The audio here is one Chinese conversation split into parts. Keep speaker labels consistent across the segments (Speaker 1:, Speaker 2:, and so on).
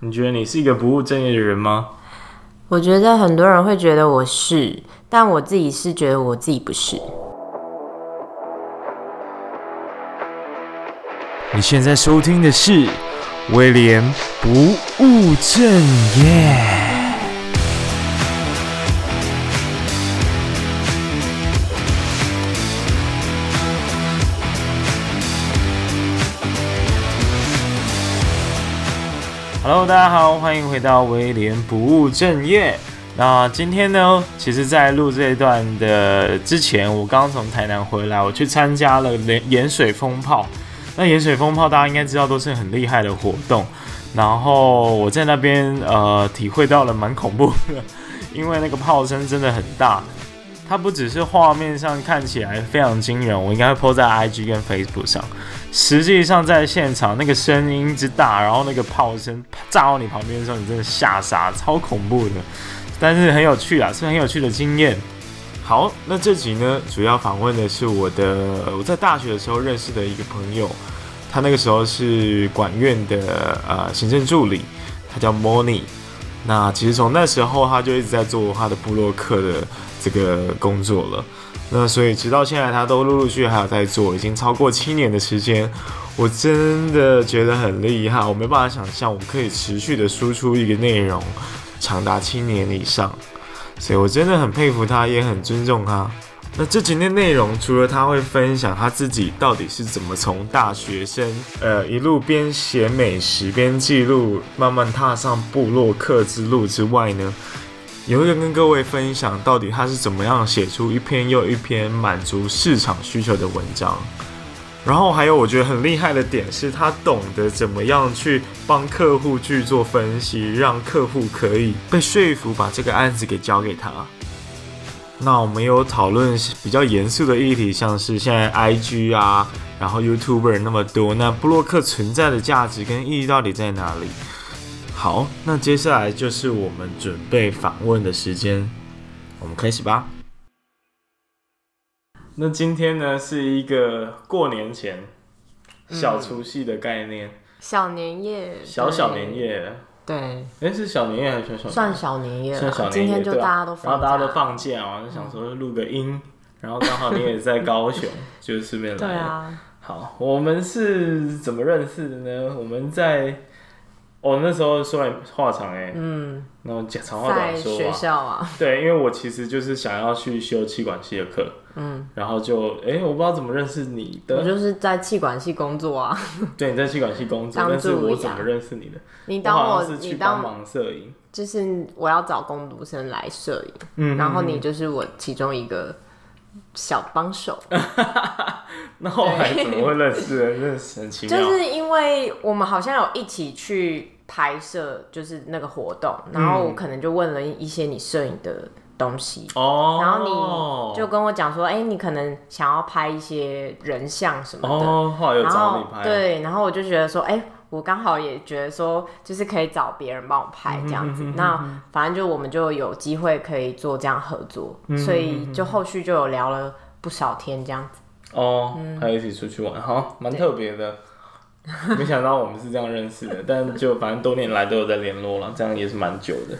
Speaker 1: 你觉得你是一个不务正业的人吗？
Speaker 2: 我觉得很多人会觉得我是，但我自己是觉得我自己不是。
Speaker 1: 你现在收听的是威廉不务正业。Hello，大家好，欢迎回到威廉不务正业。那今天呢，其实，在录这一段的之前，我刚从台南回来，我去参加了盐水风炮。那盐水风炮大家应该知道，都是很厉害的活动。然后我在那边呃，体会到了蛮恐怖的，因为那个炮声真的很大。它不只是画面上看起来非常惊人，我应该会 po 在 IG 跟 Facebook 上。实际上在现场那个声音之大，然后那个炮声炸到你旁边的时候，你真的吓傻，超恐怖的。但是很有趣啊，是很有趣的经验。好，那这集呢，主要访问的是我的我在大学的时候认识的一个朋友，他那个时候是管院的呃行政助理，他叫 Moni。那其实从那时候他就一直在做他的部落客的。这个工作了，那所以直到现在，他都陆陆续续还有在做，已经超过七年的时间，我真的觉得很厉害，我没办法想象我可以持续的输出一个内容长达七年以上，所以我真的很佩服他，也很尊重他。那这几年内容，除了他会分享他自己到底是怎么从大学生，呃，一路边写美食边记录，慢慢踏上部落客之路之外呢，也会跟各位分享，到底他是怎么样写出一篇又一篇满足市场需求的文章。然后还有我觉得很厉害的点是，他懂得怎么样去帮客户去做分析，让客户可以被说服，把这个案子给交给他。那我们有讨论比较严肃的议题，像是现在 IG 啊，然后 YouTuber 那么多，那布洛克存在的价值跟意义到底在哪里？好，那接下来就是我们准备访问的时间，我们开始吧。那今天呢，是一个过年前小除夕的概念，
Speaker 2: 嗯、小年夜，
Speaker 1: 小小年夜，
Speaker 2: 对，
Speaker 1: 哎、欸，是小年夜还是小？
Speaker 2: 算小年夜，
Speaker 1: 算小年夜，
Speaker 2: 今天就大家都放假，
Speaker 1: 然后大家都放假嘛，就想说录个音，嗯、然后刚好你也在高雄，就顺便来。对啊。好，我们是怎么认识的呢？我们在。哦，那时候说来话长哎，嗯，然后讲长话短说啊，学校啊，对，因为我其实就是想要去修气管系的课，嗯，然后就哎、欸，我不知道怎么认识你的，
Speaker 2: 我就是在气管系工作啊，
Speaker 1: 对，你在气管系工作，但是我怎么认识你的？
Speaker 2: 你当我，
Speaker 1: 我是去帮忙摄影，
Speaker 2: 就是我要找工读生来摄影，嗯，然后你就是我其中一个。小帮手，
Speaker 1: 那后来怎么会认识？认识很奇妙。
Speaker 2: 就是因为我们好像有一起去拍摄，就是那个活动，然后我可能就问了一些你摄影的东西哦，然后你就跟我讲说，哎、欸，你可能想要拍一些人像什么的，
Speaker 1: 哦，后来有找你拍，
Speaker 2: 对，然后我就觉得说，哎、欸。我刚好也觉得说，就是可以找别人帮我拍这样子，嗯、哼哼哼那反正就我们就有机会可以做这样合作，嗯、哼哼哼所以就后续就有聊了不少天这样子。
Speaker 1: 哦，嗯、还一起出去玩，哈，蛮特别的。对没想到我们是这样认识的，但就反正多年来都有在联络了，这样也是蛮久的。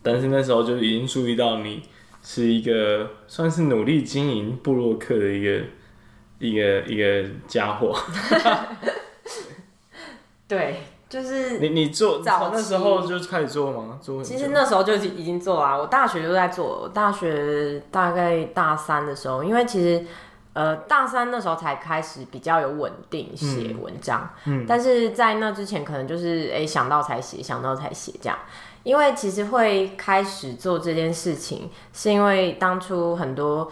Speaker 1: 但是那时候就已经注意到你是一个算是努力经营部落客的一个一个一个家伙。
Speaker 2: 对，就是
Speaker 1: 你你做早那时候就开始做吗？做
Speaker 2: 其实那时候就已经做啊，我大学就在做。我大学大概大三的时候，因为其实呃大三那时候才开始比较有稳定写文章，嗯，嗯，但是在那之前可能就是哎、欸、想到才写，想到才写这样。因为其实会开始做这件事情，是因为当初很多。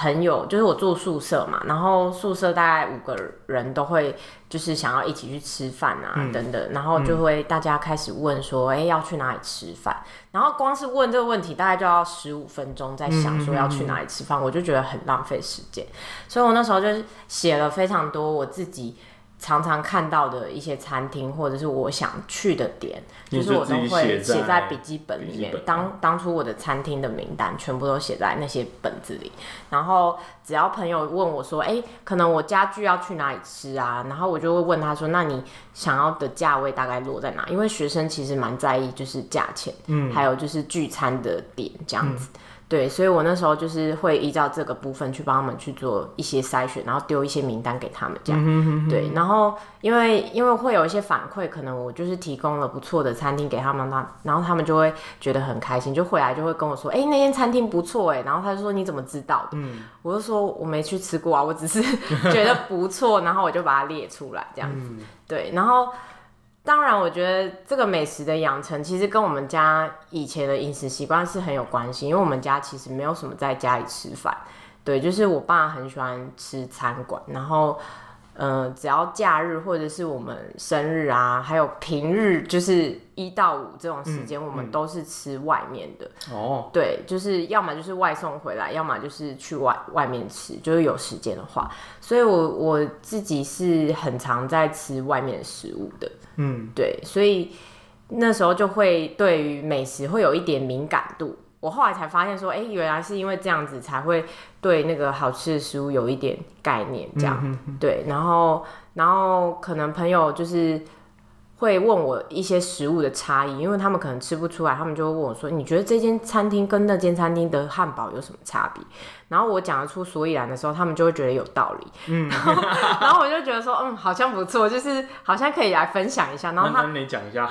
Speaker 2: 朋友就是我住宿舍嘛，然后宿舍大概五个人都会就是想要一起去吃饭啊、嗯、等等，然后就会大家开始问说，哎、嗯欸，要去哪里吃饭？然后光是问这个问题，大概就要十五分钟在想说要去哪里吃饭，我就觉得很浪费时间，所以我那时候就写了非常多我自己常常看到的一些餐厅，或者是我想去的点，就是我都会写在笔记本里面。当当初我的餐厅的名单全部都写在那些本子里，然后只要朋友问我说：“哎、欸，可能我家具要去哪里吃啊？”然后我就会问他说：“那你想要的价位大概落在哪？”因为学生其实蛮在意就是价钱，嗯，还有就是聚餐的点这样子。嗯对，所以我那时候就是会依照这个部分去帮他们去做一些筛选，然后丢一些名单给他们这样。嗯、哼哼对，然后因为因为会有一些反馈，可能我就是提供了不错的餐厅给他们，那然后他们就会觉得很开心，就回来就会跟我说，哎，那间餐厅不错哎，然后他就说你怎么知道的？嗯，我就说我没去吃过啊，我只是 觉得不错，然后我就把它列出来这样子。嗯、对，然后。当然，我觉得这个美食的养成其实跟我们家以前的饮食习惯是很有关系，因为我们家其实没有什么在家里吃饭，对，就是我爸很喜欢吃餐馆，然后。嗯、呃，只要假日或者是我们生日啊，还有平日，就是一到五这种时间，嗯、我们都是吃外面的。哦，对，就是要么就是外送回来，要么就是去外外面吃，就是有时间的话。所以我我自己是很常在吃外面食物的。嗯，对，所以那时候就会对于美食会有一点敏感度。我后来才发现说，哎、欸，原来是因为这样子才会对那个好吃的食物有一点概念，这样，对，然后，然后可能朋友就是。会问我一些食物的差异，因为他们可能吃不出来，他们就会问我说：“你觉得这间餐厅跟那间餐厅的汉堡有什么差别？”然后我讲得出所以然的时候，他们就会觉得有道理。嗯，然后，然后我就觉得说：“嗯，好像不错，就是好像可以来分享一下。”然后他，
Speaker 1: 你讲一下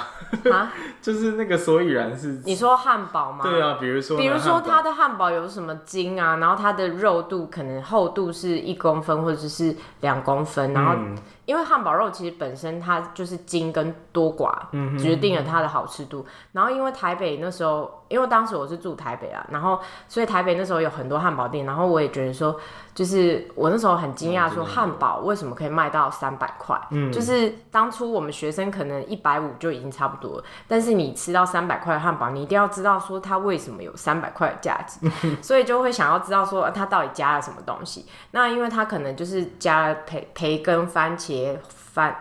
Speaker 1: 啊，就是那个所以然是
Speaker 2: 你说汉堡吗？
Speaker 1: 对啊，比如说，
Speaker 2: 比如说它的汉堡有什么筋啊？然后它的肉度可能厚度是一公分或者是两公分，然后。嗯因为汉堡肉其实本身它就是筋跟多寡决定了它的好吃度。然后因为台北那时候，因为当时我是住台北啊，然后所以台北那时候有很多汉堡店，然后我也觉得说。就是我那时候很惊讶，说汉堡为什么可以卖到三百块？嗯，就是当初我们学生可能一百五就已经差不多了，但是你吃到三百块的汉堡，你一定要知道说它为什么有三百块的价值，所以就会想要知道说它到底加了什么东西。那因为它可能就是加了培培根、番茄、番。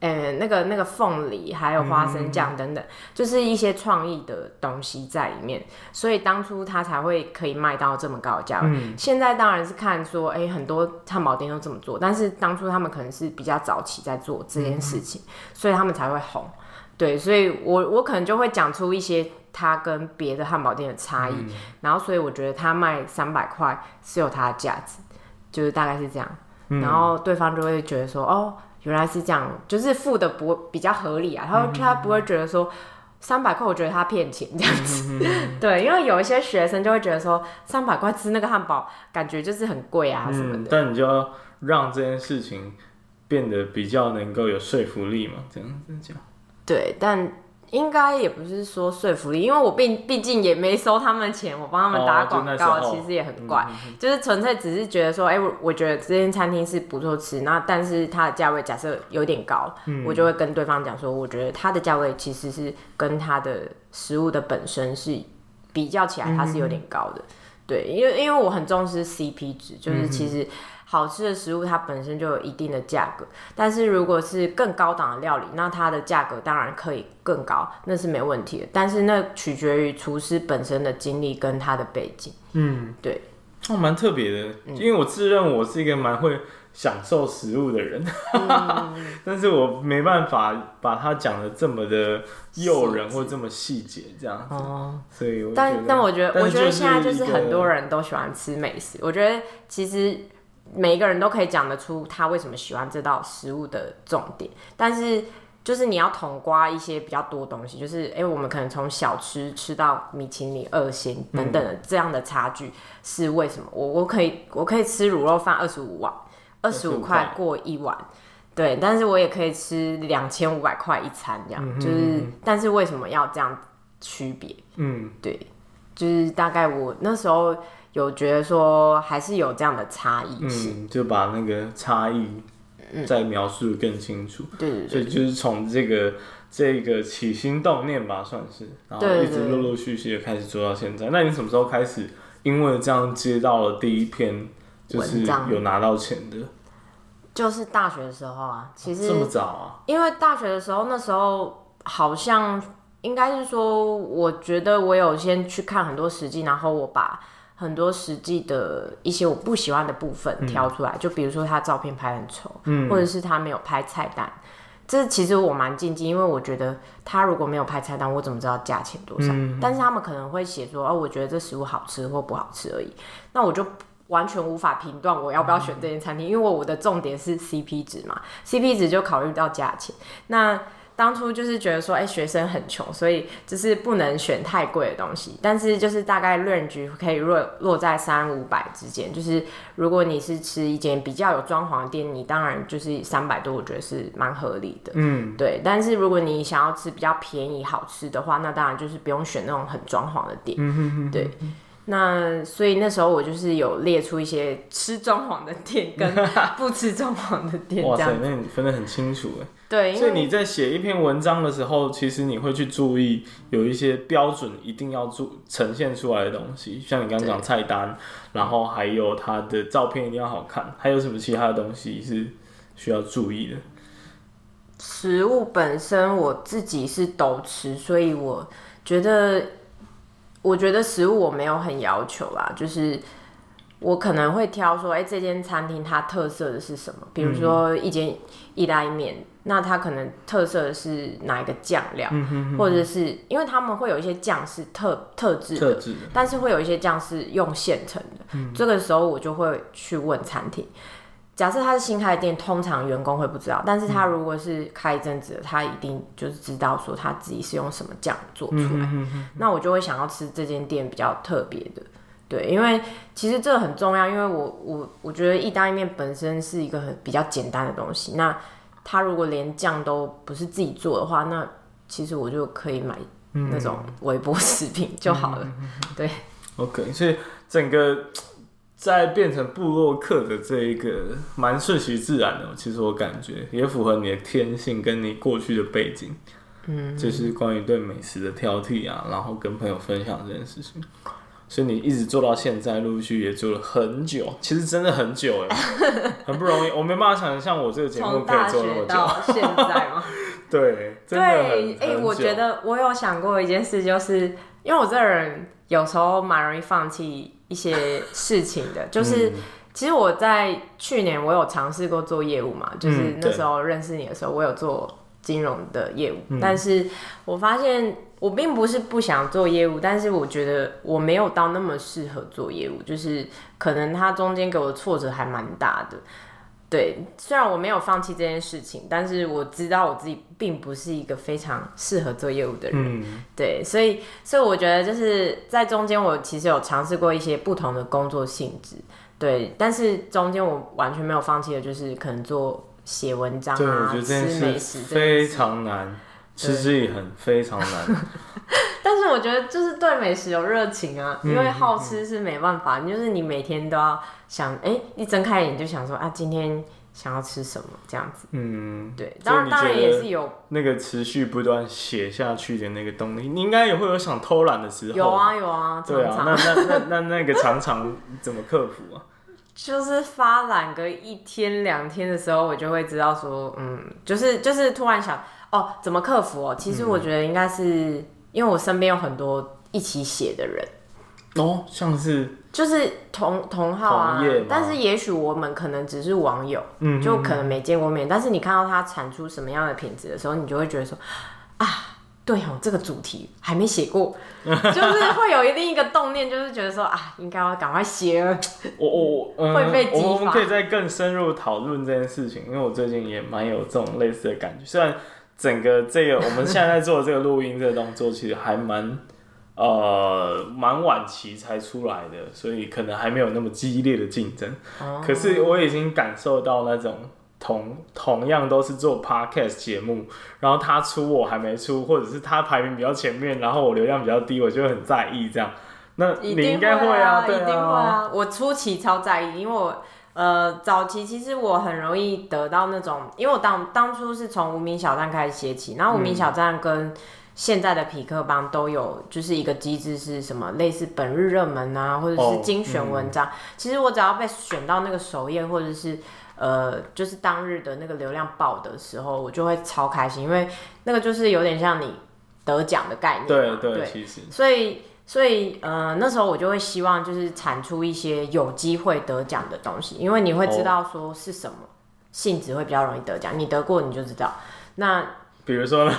Speaker 2: 嗯，那个那个凤梨还有花生酱等等，嗯、就是一些创意的东西在里面，所以当初他才会可以卖到这么高的价位。嗯、现在当然是看说，哎、欸，很多汉堡店都这么做，但是当初他们可能是比较早期在做这件事情，嗯、所以他们才会红。对，所以我我可能就会讲出一些他跟别的汉堡店的差异，嗯、然后所以我觉得他卖三百块是有它的价值，就是大概是这样，嗯、然后对方就会觉得说，哦。原来是这样，就是付的不比较合理啊。他说他不会觉得说三百块，我觉得他骗钱这样子。对，因为有一些学生就会觉得说三百块吃那个汉堡，感觉就是很贵啊什么的。
Speaker 1: 嗯，但你就要让这件事情变得比较能够有说服力嘛，这样子讲。
Speaker 2: 对，但。应该也不是说说服力，因为我毕毕竟也没收他们钱，我帮他们打广告，其实也很怪，嗯、就是纯粹只是觉得说，哎、欸，我我觉得这间餐厅是不错吃，那但是它的价位假设有点高，嗯、我就会跟对方讲说，我觉得它的价位其实是跟它的食物的本身是比较起来，它是有点高的，嗯、对，因为因为我很重视 CP 值，就是其实。好吃的食物它本身就有一定的价格，但是如果是更高档的料理，那它的价格当然可以更高，那是没问题的。但是那取决于厨师本身的经历跟他的背景。嗯，对，
Speaker 1: 哦，蛮特别的，因为我自认我是一个蛮会享受食物的人，嗯、但是我没办法把它讲的这么的诱人或这么细节这样子。哦，所以我
Speaker 2: 但但我觉得，我觉得现在就是很多人都喜欢吃美食，我觉得其实。每一个人都可以讲得出他为什么喜欢这道食物的重点，但是就是你要统刮一些比较多东西，就是哎、欸，我们可能从小吃吃到米其林二星等等的这样的差距是为什么？我我可以我可以吃卤肉饭二十五碗，二十五块过一碗，对，但是我也可以吃两千五百块一餐这样，嗯、就是但是为什么要这样区别？嗯，对，就是大概我那时候。有觉得说还是有这样的差异性，
Speaker 1: 嗯，就把那个差异再描述得更清楚。
Speaker 2: 对对对，
Speaker 1: 所以就是从这个这个起心动念吧，算是，然后一直陆陆续续的开始做到现在。那你什么时候开始？因为这样接到了第一篇，就是有拿到钱的。
Speaker 2: 就是大学的时候啊，其实
Speaker 1: 这么早啊？
Speaker 2: 因为大学的时候，那时候好像应该是说，我觉得我有先去看很多实际，然后我把很多实际的一些我不喜欢的部分挑出来，嗯、就比如说他照片拍很丑，嗯，或者是他没有拍菜单。这其实我蛮禁忌，因为我觉得他如果没有拍菜单，我怎么知道价钱多少？嗯、但是他们可能会写说，哦，我觉得这食物好吃或不好吃而已。那我就完全无法评断我要不要选这间餐厅，嗯、因为我的重点是 CP 值嘛，CP 值就考虑到价钱。那当初就是觉得说，哎、欸，学生很穷，所以就是不能选太贵的东西。但是就是大概 range 可以落落在三五百之间。就是如果你是吃一间比较有装潢的店，你当然就是三百多，我觉得是蛮合理的。嗯，对。但是如果你想要吃比较便宜好吃的话，那当然就是不用选那种很装潢的店。嗯哼哼哼对。那所以那时候我就是有列出一些吃装潢的店跟 不吃装潢的店。哇塞，
Speaker 1: 那你分得很清楚哎。
Speaker 2: 对，
Speaker 1: 所以你在写一篇文章的时候，其实你会去注意有一些标准一定要注呈现出来的东西，像你刚刚讲菜单，然后还有它的照片一定要好看，还有什么其他的东西是需要注意的？
Speaker 2: 食物本身我自己是都吃，所以我觉得。我觉得食物我没有很要求啦，就是我可能会挑说，哎、欸，这间餐厅它特色的是什么？比如说一间意大利面，那它可能特色的是哪一个酱料，嗯、哼哼。或者是因为他们会有一些酱是特特制的，的但是会有一些酱是用现成的，嗯、这个时候我就会去问餐厅。假设他是新开的店，通常员工会不知道，但是他如果是开一阵子，他一定就是知道说他自己是用什么酱做出来。嗯、哼哼。那我就会想要吃这间店比较特别的，对，因为其实这个很重要，因为我我我觉得意大利面本身是一个很比较简单的东西，那它如果连酱都不是自己做的话，那其实我就可以买那种微波食品就好了，对。
Speaker 1: OK，所以整个。在变成布洛克的这一个蛮顺其自然的，其实我感觉也符合你的天性跟你过去的背景，嗯，就是关于对美食的挑剔啊，然后跟朋友分享这件事情，所以你一直做到现在，陆续也做了很久，其实真的很久哎，很不容易，我没办法想象我这个节目可以做那么久，
Speaker 2: 到现在吗？
Speaker 1: 对，
Speaker 2: 对，哎、欸，我觉得我有想过一件事，就是因为我这个人有时候蛮容易放弃。一些事情的，就是、嗯、其实我在去年我有尝试过做业务嘛，就是那时候认识你的时候，我有做金融的业务，嗯、但是我发现我并不是不想做业务，但是我觉得我没有到那么适合做业务，就是可能它中间给我的挫折还蛮大的。对，虽然我没有放弃这件事情，但是我知道我自己并不是一个非常适合做业务的人。嗯、对，所以，所以我觉得就是在中间，我其实有尝试过一些不同的工作性质。对，但是中间我完全没有放弃的，就是可能做写文章啊，吃美食，
Speaker 1: 非常难，持之以恒非常难。
Speaker 2: 但是我觉得就是对美食有热情啊，因为好吃是没办法，嗯、就是你每天都要想，哎、欸，一睁开眼就想说啊，今天想要吃什么这样子。嗯，对，当然当然也是有
Speaker 1: 那个持续不断写下去的那个动力，你应该也会有想偷懒的时候。
Speaker 2: 有啊有啊，
Speaker 1: 对啊，那那那那那个常常怎么克服啊？
Speaker 2: 就是发懒个一天两天的时候，我就会知道说，嗯，就是就是突然想，哦，怎么克服哦？其实我觉得应该是。嗯因为我身边有很多一起写的人，
Speaker 1: 哦，像是
Speaker 2: 就是同同号啊，但是也许我们可能只是网友，嗯，就可能没见过面，但是你看到他产出什么样的品质的时候，你就会觉得说，啊，对哦，这个主题还没写过，就是会有一另一个动念，就是觉得说啊，应该要赶快写了。
Speaker 1: 我我、嗯、
Speaker 2: 会被激发。
Speaker 1: 我们可以再更深入讨论这件事情，因为我最近也蛮有这种类似的感觉，虽然。整个这个我们现在在做的这个录音这个动作，其实还蛮呃蛮晚期才出来的，所以可能还没有那么激烈的竞争。哦、可是我已经感受到那种同同样都是做 podcast 节目，然后他出我还没出，或者是他排名比较前面，然后我流量比较低，我就会很在意这样。那你应该会啊，
Speaker 2: 一定会啊。我初期超在意，因为我。呃，早期其实我很容易得到那种，因为我当当初是从无名小站开始写起，然后无名小站跟现在的匹克邦都有就是一个机制是什么，类似本日热门啊，或者是精选文章。哦嗯、其实我只要被选到那个首页，或者是呃，就是当日的那个流量爆的时候，我就会超开心，因为那个就是有点像你得奖的概念。
Speaker 1: 对对，对，其实。
Speaker 2: 所以所以呃，那时候我就会希望就是产出一些有机会得奖的东西，因为你会知道说是什么性质会比较容易得奖，你得过你就知道。那
Speaker 1: 比如说呢？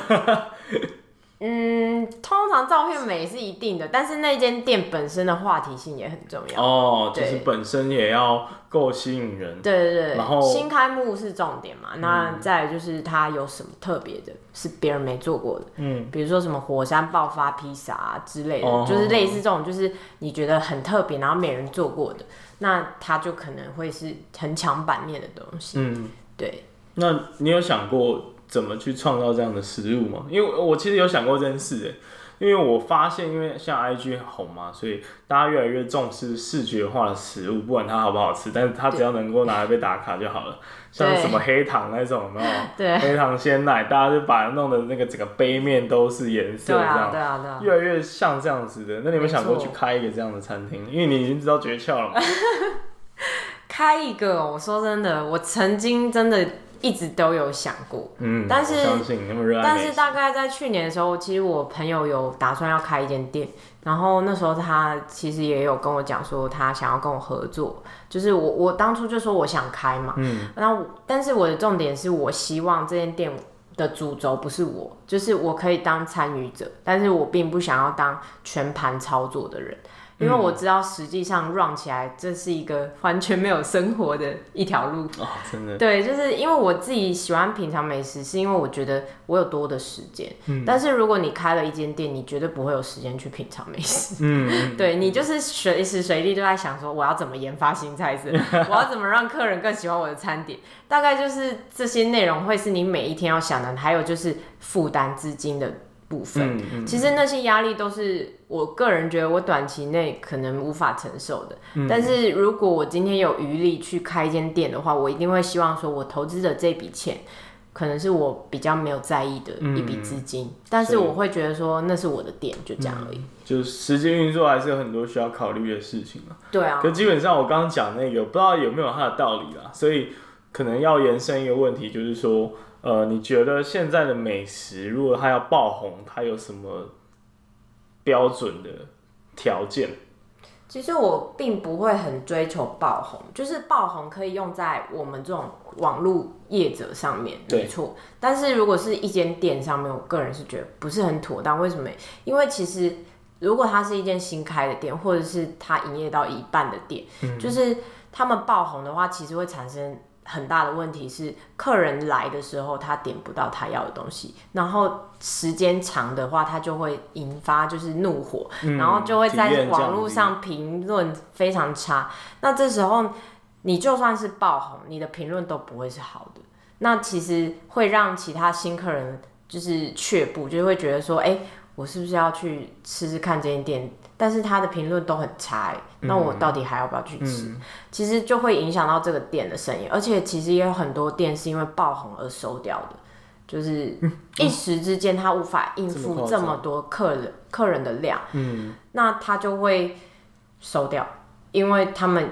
Speaker 2: 嗯，通常照片美是一定的，但是那间店本身的话题性也很重要
Speaker 1: 哦，就是本身也要够吸引人。
Speaker 2: 对对对，然后新开幕是重点嘛，那再来就是它有什么特别的，是别人没做过的，嗯，比如说什么火山爆发披萨啊之类的，哦，就是类似这种，就是你觉得很特别，然后没人做过的，那它就可能会是很抢版面的东西。嗯，对。
Speaker 1: 那你有想过？怎么去创造这样的食物嘛？因为我其实有想过这件事，因为我发现，因为像 IG 红嘛，所以大家越来越重视视觉化的食物，不管它好不好吃，但是它只要能够拿来被打卡就好了。像什么黑糖那种，有没有？对，黑糖鲜奶，大家就把它弄的那个整个杯面都是颜色，这样，
Speaker 2: 对啊，对啊，
Speaker 1: 越来越像这样子的。那你有没有想过去开一个这样的餐厅？因为你已经知道诀窍了嘛。
Speaker 2: 开一个，我说真的，我曾经真的。一直都有想过，嗯，但是但是大概在去年的时候，其实我朋友有打算要开一间店，然后那时候他其实也有跟我讲说他想要跟我合作，就是我我当初就说我想开嘛，嗯，然后但是我的重点是我希望这间店的主轴不是我，就是我可以当参与者，但是我并不想要当全盘操作的人。因为我知道，实际上 run 起来，这是一个完全没有生活的一条路。
Speaker 1: 哦，真的。
Speaker 2: 对，就是因为我自己喜欢品尝美食，是因为我觉得我有多的时间。嗯。但是如果你开了一间店，你绝对不会有时间去品尝美食。嗯。对，你就是随时随地都在想说，我要怎么研发新菜色，我要怎么让客人更喜欢我的餐点。大概就是这些内容会是你每一天要想的，还有就是负担资金的。部分，嗯嗯、其实那些压力都是我个人觉得我短期内可能无法承受的。嗯、但是如果我今天有余力去开一间店的话，我一定会希望说，我投资的这笔钱可能是我比较没有在意的一笔资金。嗯、但是我会觉得说，那是我的店，就这样而已。嗯、
Speaker 1: 就时间运作还是有很多需要考虑的事情嘛。
Speaker 2: 对啊。
Speaker 1: 可基本上我刚刚讲那个，不知道有没有它的道理啦。所以可能要延伸一个问题，就是说。呃，你觉得现在的美食，如果它要爆红，它有什么标准的条件？
Speaker 2: 其实我并不会很追求爆红，就是爆红可以用在我们这种网络业者上面，没错。但是如果是一间店上面，我个人是觉得不是很妥当。为什么？因为其实如果它是一间新开的店，或者是它营业到一半的店，嗯、就是他们爆红的话，其实会产生。很大的问题是，客人来的时候他点不到他要的东西，然后时间长的话，他就会引发就是怒火，嗯、然后就会在网络上评论非常差。那这时候你就算是爆红，你的评论都不会是好的。那其实会让其他新客人就是却步，就会觉得说，哎、欸，我是不是要去试试看这间店？但是他的评论都很差，那我到底还要不要去吃？嗯、其实就会影响到这个店的生意，而且其实也有很多店是因为爆红而收掉的，就是一时之间他无法应付这么多客人客人的量，嗯，那他就会收掉，因为他们。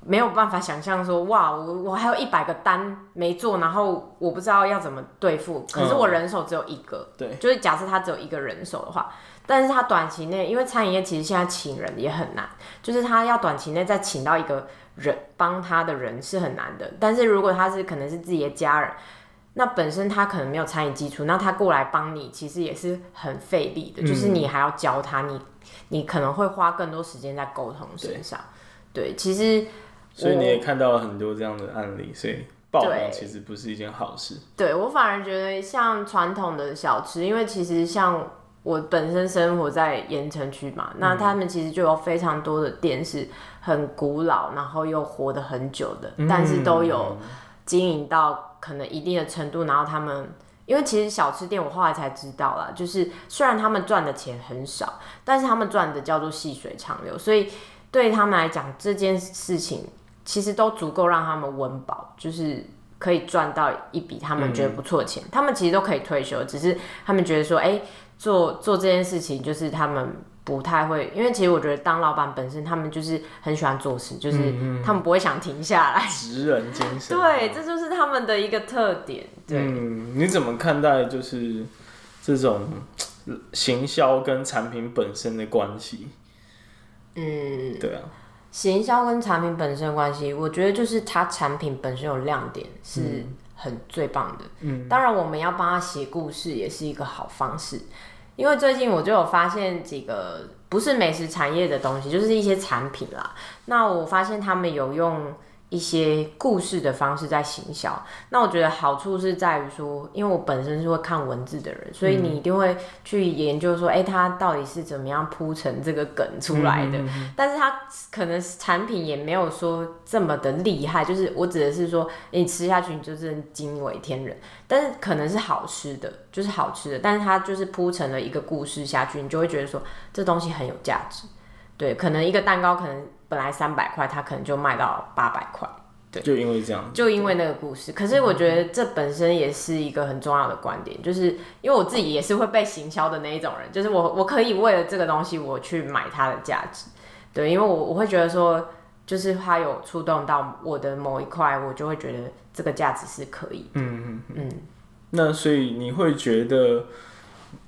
Speaker 2: 没有办法想象说，哇，我我还有一百个单没做，然后我不知道要怎么对付。可是我人手只有一个，嗯、对，就是假设他只有一个人手的话，但是他短期内，因为餐饮业其实现在请人也很难，就是他要短期内再请到一个人帮他的人是很难的。但是如果他是可能是自己的家人，那本身他可能没有餐饮基础，那他过来帮你，其实也是很费力的，嗯、就是你还要教他，你你可能会花更多时间在沟通身上。对，对，其实。
Speaker 1: 所以你也看到了很多这样的案例，所以爆红其实不是一件好事。
Speaker 2: 对，我反而觉得像传统的小吃，因为其实像我本身生活在盐城区嘛，嗯、那他们其实就有非常多的店是很古老，然后又活得很久的，嗯、但是都有经营到可能一定的程度，然后他们因为其实小吃店我后来才知道啦，就是虽然他们赚的钱很少，但是他们赚的叫做细水长流，所以对他们来讲这件事情。其实都足够让他们温饱，就是可以赚到一笔他们觉得不错的钱。嗯、他们其实都可以退休，只是他们觉得说，哎、欸，做做这件事情就是他们不太会，因为其实我觉得当老板本身，他们就是很喜欢做事，就是他们不会想停下来。
Speaker 1: 职人精神。
Speaker 2: 对，这就是他们的一个特点。对，
Speaker 1: 嗯，你怎么看待就是这种行销跟产品本身的关系？嗯，对啊，
Speaker 2: 行销跟产品本身的关系，我觉得就是它产品本身有亮点，是很最棒的。嗯，当然我们要帮他写故事，也是一个好方式。因为最近我就有发现几个不是美食产业的东西，就是一些产品啦。那我发现他们有用一些故事的方式在行销，那我觉得好处是在于说，因为我本身是会看文字的人，所以你一定会去研究说，哎、欸，它到底是怎么样铺成这个梗出来的？但是它可能产品也没有说这么的厉害，就是我指的是说，你吃下去你就是惊为天人，但是可能是好吃的，就是好吃的，但是它就是铺成了一个故事下去，你就会觉得说这东西很有价值。对，可能一个蛋糕可能。本来三百块，他可能就卖到八百块，对，
Speaker 1: 就因为这样，
Speaker 2: 就因为那个故事。可是我觉得这本身也是一个很重要的观点，就是因为我自己也是会被行销的那一种人，就是我我可以为了这个东西我去买它的价值，对，因为我我会觉得说，就是它有触动到我的某一块，我就会觉得这个价值是可以。嗯嗯嗯。
Speaker 1: 那所以你会觉得，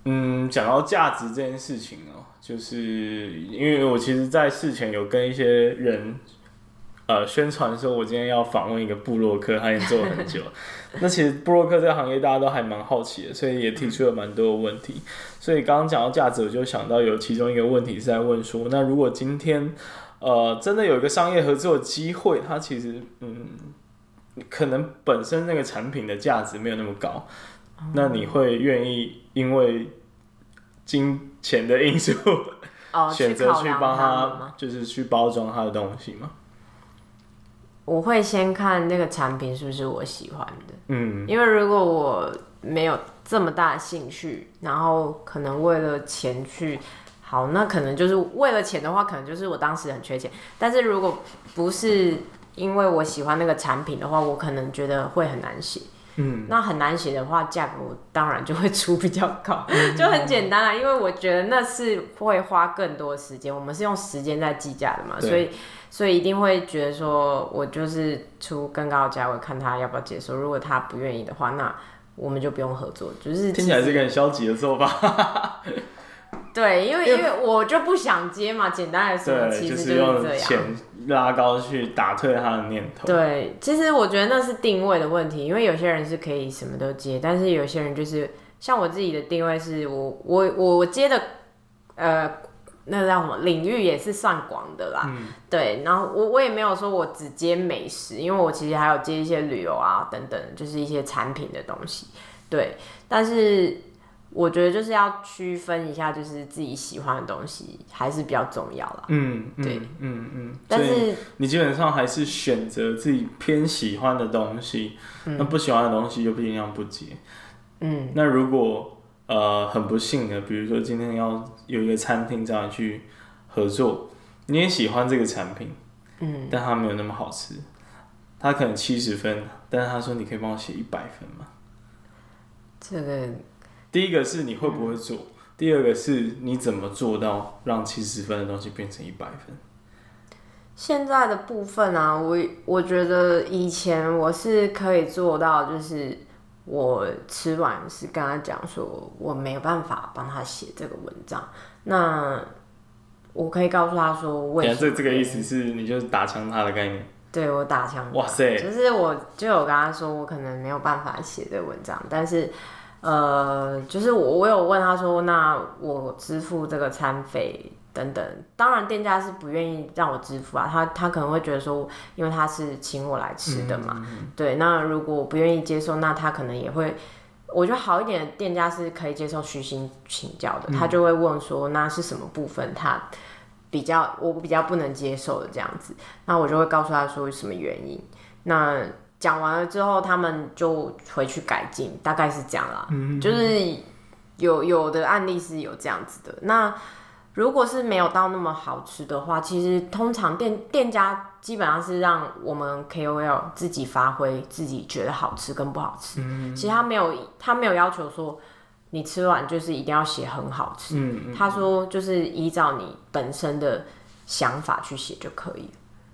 Speaker 1: 嗯，讲到价值这件事情哦。就是因为我其实，在事前有跟一些人，呃，宣传说，我今天要访问一个布洛克，他已经做了很久。那其实布洛克这个行业大家都还蛮好奇的，所以也提出了蛮多的问题。所以刚刚讲到价值，我就想到有其中一个问题是在问说，那如果今天，呃，真的有一个商业合作的机会，它其实，嗯，可能本身那个产品的价值没有那么高，那你会愿意因为金钱的因素，哦 选择去帮他，就是去包装他的东西吗？
Speaker 2: 我会先看那个产品是不是我喜欢的，嗯，因为如果我没有这么大的兴趣，然后可能为了钱去，好，那可能就是为了钱的话，可能就是我当时很缺钱。但是如果不是因为我喜欢那个产品的话，我可能觉得会很难写。嗯，那很难写的话，价格当然就会出比较高，就很简单啊，因为我觉得那是会花更多时间，我们是用时间在计价的嘛，所以所以一定会觉得说我就是出更高的价位，看他要不要接受。如果他不愿意的话，那我们就不用合作。就是
Speaker 1: 听起来是一个很消极的做法。
Speaker 2: 对，因为因为我就不想接嘛，简单来说，其实就是这样。
Speaker 1: 钱拉高去打退他的念头。
Speaker 2: 对，其实我觉得那是定位的问题，因为有些人是可以什么都接，但是有些人就是像我自己的定位是我我我接的呃那个叫什么领域也是算广的啦。嗯。对，然后我我也没有说我只接美食，因为我其实还有接一些旅游啊等等，就是一些产品的东西。对，但是。我觉得就是要区分一下，就是自己喜欢的东西还是比较重要啦。嗯，对，嗯
Speaker 1: 嗯。嗯，但是你基本上还是选择自己偏喜欢的东西，嗯、那不喜欢的东西就尽量不接。嗯，那如果呃很不幸的，比如说今天要有一个餐厅找你去合作，你也喜欢这个产品，嗯，但它没有那么好吃，它可能七十分，但是他说你可以帮我写一百分吗？
Speaker 2: 这个。
Speaker 1: 第一个是你会不会做，嗯、第二个是你怎么做到让七十分的东西变成一百分？
Speaker 2: 现在的部分啊，我我觉得以前我是可以做到，就是我吃完是跟他讲说我没有办法帮他写这个文章，那我可以告诉他说为什么？
Speaker 1: 这这个意思是你就是打枪他的概念？
Speaker 2: 对，我打枪，
Speaker 1: 哇塞！
Speaker 2: 就是我就有跟他说我可能没有办法写这个文章，但是。呃，就是我，我有问他说，那我支付这个餐费等等，当然店家是不愿意让我支付啊，他他可能会觉得说，因为他是请我来吃的嘛，嗯嗯嗯。对，那如果我不愿意接受，那他可能也会，我觉得好一点的店家是可以接受虚心请教的，他就会问说，那是什么部分他比较我比较不能接受的这样子，那我就会告诉他说什么原因，那。讲完了之后，他们就回去改进，大概是这样啦。嗯嗯，就是有有的案例是有这样子的。那如果是没有到那么好吃的话，其实通常店店家基本上是让我们 KOL 自己发挥，自己觉得好吃跟不好吃。嗯嗯，其实他没有他没有要求说你吃完就是一定要写很好吃。嗯嗯。他说就是依照你本身的想法去写就可以。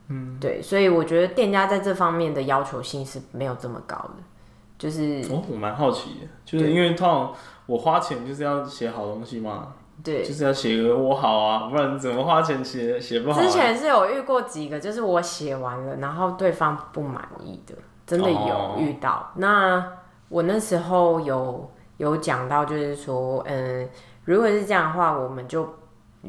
Speaker 2: 嗯，对，所以我觉得店家在这方面的要求性是没有这么高的。就是
Speaker 1: 哦，我蛮好奇的，就是因为通常我花钱就是要写好东西嘛。对，就是要写个我好啊，不然怎么花钱写写不好啊？
Speaker 2: 之前是有遇过几个，就是我写完了，然后对方不满意的，真的有遇到。哦、那我那时候有有讲到，就是说，嗯，如果是这样的话，我们就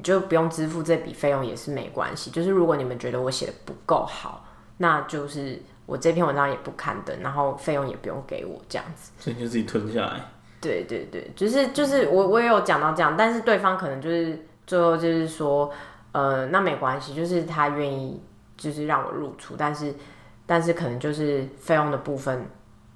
Speaker 2: 就不用支付这笔费用也是没关系。就是如果你们觉得我写的不够好，那就是我这篇文章也不刊登，然后费用也不用给我这样子，
Speaker 1: 所以就自己吞下来。
Speaker 2: 对对对，就是就是我我也有讲到这样，但是对方可能就是最后就是说，呃，那没关系，就是他愿意就是让我入出，但是但是可能就是费用的部分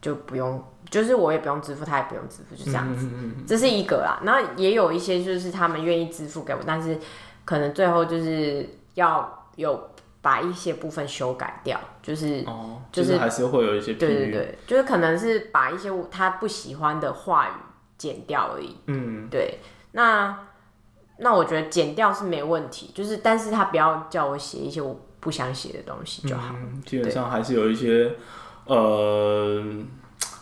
Speaker 2: 就不用，就是我也不用支付，他也不用支付，就这样子，这是一个啦。然后也有一些就是他们愿意支付给我，但是可能最后就是要有。把一些部分修改掉，就是
Speaker 1: 哦，就是还是会有一些
Speaker 2: 对对对，就是可能是把一些他不喜欢的话语剪掉而已。嗯，对。那那我觉得剪掉是没问题，就是但是他不要叫我写一些我不想写的东西就好。
Speaker 1: 嗯，基本上还是有一些呃，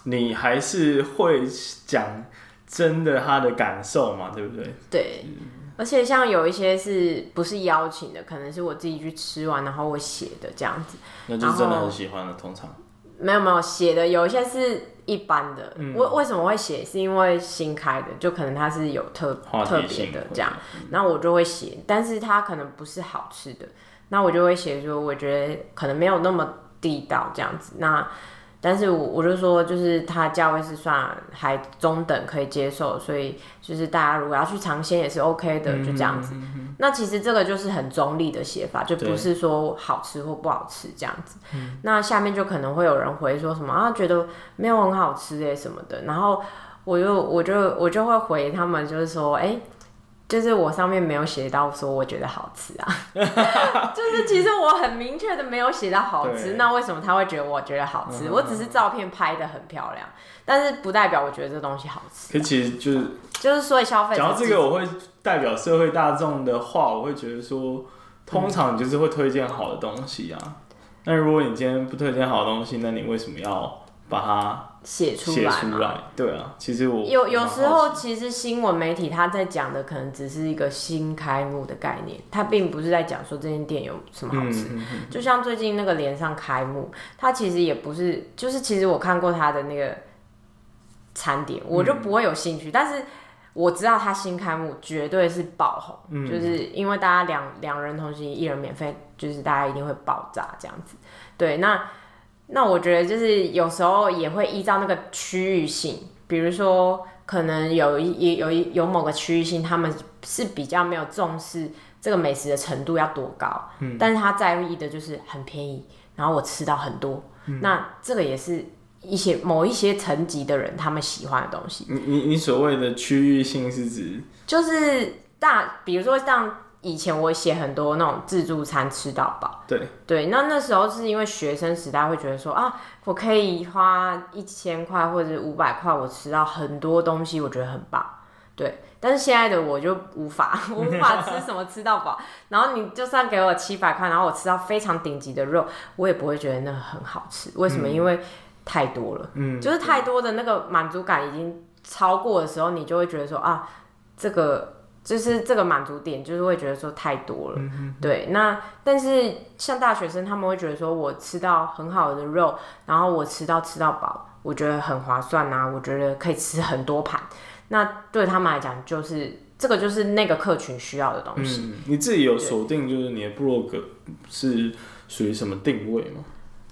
Speaker 1: 你还是会讲真的他的感受嘛，对不对？
Speaker 2: 对。嗯而且像有一些是不是邀请的，可能是我自己去吃完，然后我写的这样子。
Speaker 1: 那就真的很喜欢了，通常。
Speaker 2: 没有没有写的，有一些是一般的。嗯。为为什么会写？是因为新开的，就可能它是有特特别的这样，然后我就会写。但是它可能不是好吃的，那我就会写说，我觉得可能没有那么地道这样子。那。但是我我就说，就是它价位是算还中等可以接受，所以就是大家如果要去尝鲜也是 OK 的，就这样子。嗯、那其实这个就是很中立的写法，就不是说好吃或不好吃这样子。那下面就可能会有人回说什么啊，觉得没有很好吃诶什么的，然后我就我就我就会回他们，就是说，哎、欸。就是我上面没有写到说我觉得好吃啊，就是其实我很明确的没有写到好吃，那为什么他会觉得我觉得好吃？我只是照片拍的很漂亮，但是不代表我觉得这东西好吃。
Speaker 1: 可其实就是
Speaker 2: 就是所以消费者讲
Speaker 1: 到这个，我会代表社会大众的话，我会觉得说，通常你就是会推荐好的东西啊。那如果你今天不推荐好的东西，那你为什么要把它？写出来，对啊，其实我
Speaker 2: 有有时候，其实新闻媒体他在讲的可能只是一个新开幕的概念，他并不是在讲说这间店有什么好吃。嗯嗯嗯、就像最近那个连上开幕，他其实也不是，就是其实我看过他的那个餐点，我就不会有兴趣。嗯、但是我知道他新开幕绝对是爆红，嗯、就是因为大家两两人同行一人免费，就是大家一定会爆炸这样子。对，那。那我觉得就是有时候也会依照那个区域性，比如说可能有一有一有某个区域性，他们是比较没有重视这个美食的程度要多高，嗯，但是他在意的就是很便宜，然后我吃到很多，嗯，那这个也是一些某一些层级的人他们喜欢的东西。
Speaker 1: 你你你所谓的区域性是指？
Speaker 2: 就是大，比如说像。以前我写很多那种自助餐吃到饱，
Speaker 1: 对
Speaker 2: 对，那那时候是因为学生时代会觉得说啊，我可以花一千块或者五百块，我吃到很多东西，我觉得很棒，对。但是现在的我就无法，无法吃什么吃到饱，然后你就算给我七百块，然后我吃到非常顶级的肉，我也不会觉得那很好吃。为什么？嗯、因为太多了，嗯，就是太多的那个满足感已经超过的时候，你就会觉得说啊，这个。就是这个满足点，就是会觉得说太多了，对。那但是像大学生，他们会觉得说我吃到很好的肉，然后我吃到吃到饱，我觉得很划算啊，我觉得可以吃很多盘。那对他们来讲，就是这个就是那个客群需要的东西。
Speaker 1: 嗯、你自己有锁定，就是你的部落格是属于什么定位吗？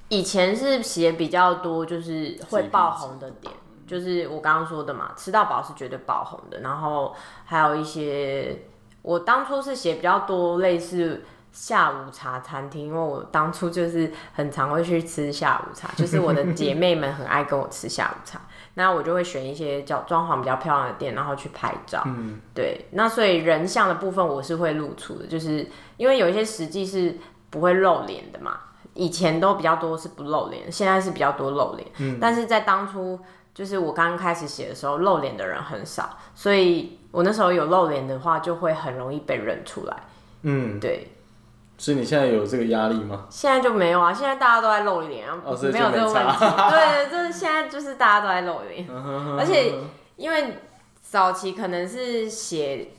Speaker 2: 以前是写比较多，就是会爆红的点。就是我刚刚说的嘛，吃到饱是绝对爆红的。然后还有一些，我当初是写比较多类似下午茶餐厅，因为我当初就是很常会去吃下午茶，就是我的姐妹们很爱跟我吃下午茶，那我就会选一些叫装潢比较漂亮的店，然后去拍照。嗯，对。那所以人像的部分我是会露出的，就是因为有一些实际是不会露脸的嘛，以前都比较多是不露脸，现在是比较多露脸。嗯，但是在当初。就是我刚开始写的时候，露脸的人很少，所以我那时候有露脸的话，就会很容易被认出来。
Speaker 1: 嗯，
Speaker 2: 对。
Speaker 1: 所以你现在有这个压力吗？
Speaker 2: 现在就没有啊，现在大家都在露脸啊，
Speaker 1: 哦、
Speaker 2: 没有这个问题。对，就是现在就是大家都在露脸，而且因为早期可能是写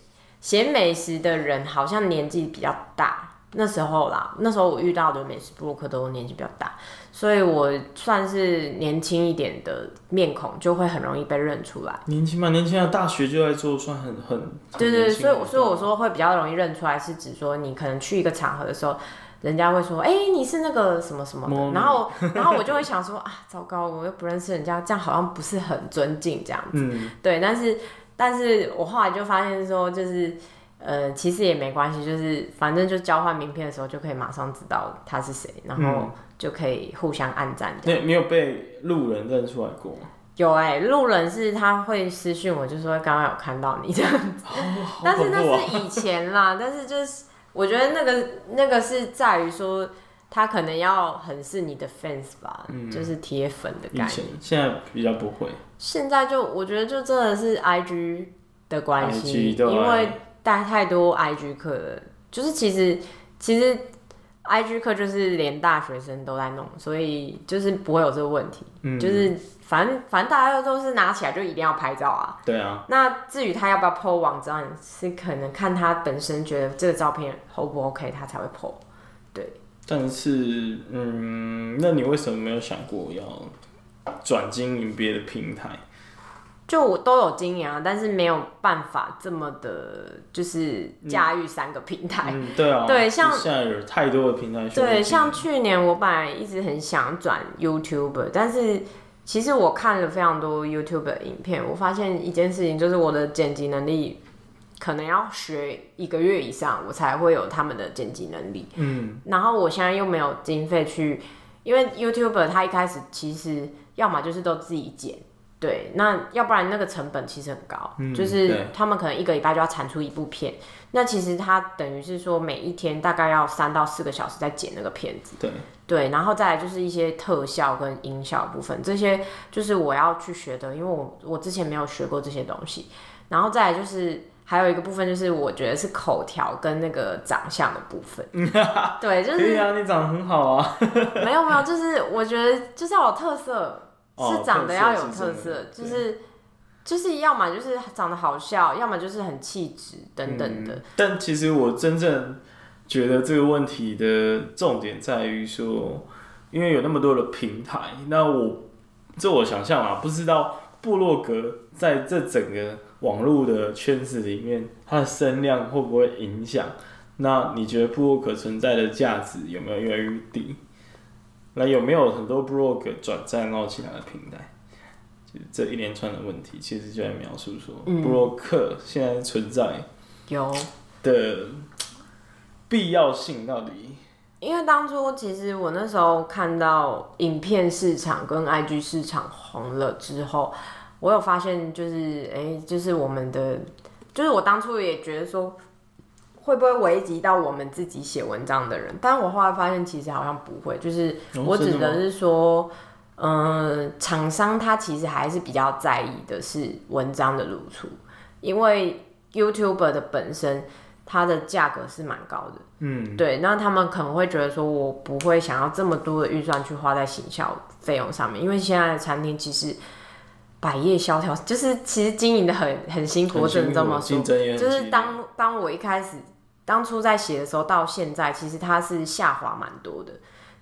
Speaker 2: 写美食的人好像年纪比较大，那时候啦，那时候我遇到的美食布鲁克都年纪比较大，所以我算是年轻一点的面孔，就会很容易被认出来。
Speaker 1: 年轻嘛，年轻的大学就在做，算很很。
Speaker 2: 对对对，所以所以我说会比较容易认出来，是指说你可能去一个场合的时候，人家会说，哎、欸，你是那个什么什么的，然后然后我就会想说 啊，糟糕，我又不认识人家，这样好像不是很尊敬这样子。嗯。对，但是但是我后来就发现说，就是。呃，其实也没关系，就是反正就交换名片的时候就可以马上知道他是谁，然后就可以互相暗赞。
Speaker 1: 那、嗯、你有被路人认出来过吗？
Speaker 2: 有哎、欸，路人是他会私讯我，就说刚刚有看到你这样子。哦、但是那是以前啦，但是就是我觉得那个那个是在于说他可能要很是你的 fans 吧，嗯、就是铁粉的感觉。
Speaker 1: 现在比较不会。
Speaker 2: 现在就我觉得就真的是 IG 的关系，因为。带太多 IG 课了，就是其实其实 IG 课就是连大学生都在弄，所以就是不会有这个问题。嗯，就是反正反正大家都是拿起来就一定要拍照啊。
Speaker 1: 对啊。
Speaker 2: 那至于他要不要 po 网站，是可能看他本身觉得这个照片 O 不 OK，他才会 po。对。
Speaker 1: 但是，嗯，那你为什么没有想过要转经营别的平台？
Speaker 2: 就我都有经营啊，但是没有办法这么的，就是驾驭三个平台。
Speaker 1: 嗯，对啊。
Speaker 2: 对，像
Speaker 1: 现在有太多的平台。
Speaker 2: 对，像去年我本来一直很想转 YouTuber，但是其实我看了非常多 YouTuber 的影片，我发现一件事情，就是我的剪辑能力可能要学一个月以上，我才会有他们的剪辑能力。嗯。然后我现在又没有经费去，因为 YouTuber 他一开始其实要么就是都自己剪。对，那要不然那个成本其实很高，嗯、就是他们可能一个礼拜就要产出一部片，那其实他等于是说每一天大概要三到四个小时在剪那个片子，
Speaker 1: 对，
Speaker 2: 对，然后再来就是一些特效跟音效部分，这些就是我要去学的，因为我我之前没有学过这些东西，然后再来就是还有一个部分就是我觉得是口条跟那个长相的部分，对，就是对
Speaker 1: 啊，你长得很好啊，
Speaker 2: 没有没有，就是我觉得就是要有特色。是长得要有特色，就是就是要么就是长得好笑，要么就是很气质等等的、嗯。
Speaker 1: 但其实我真正觉得这个问题的重点在于说，因为有那么多的平台，那我这我想象啊，不知道部落格在这整个网络的圈子里面，它的声量会不会影响？那你觉得布洛格存在的价值有没有越来越低？那有没有很多 blog 转战到其他的平台？就这一连串的问题，其实就在描述说，blog 现在存在有的必要性到底？
Speaker 2: 因为当初其实我那时候看到影片市场跟 IG 市场红了之后，我有发现就是，哎、欸，就是我们的，就是我当初也觉得说。会不会危及到我们自己写文章的人？但我后来发现，其实好像不会。就是我指的是说，嗯、呃，厂商他其实还是比较在意的是文章的露出，因为 YouTuber 的本身它的价格是蛮高的。嗯，对。那他们可能会觉得说，我不会想要这么多的预算去花在行销费用上面，因为现在的餐厅其实百业萧条，就是其实经营的很很辛苦。我只能这么说，就是当当我一开始。当初在写的时候，到现在其实它是下滑蛮多的。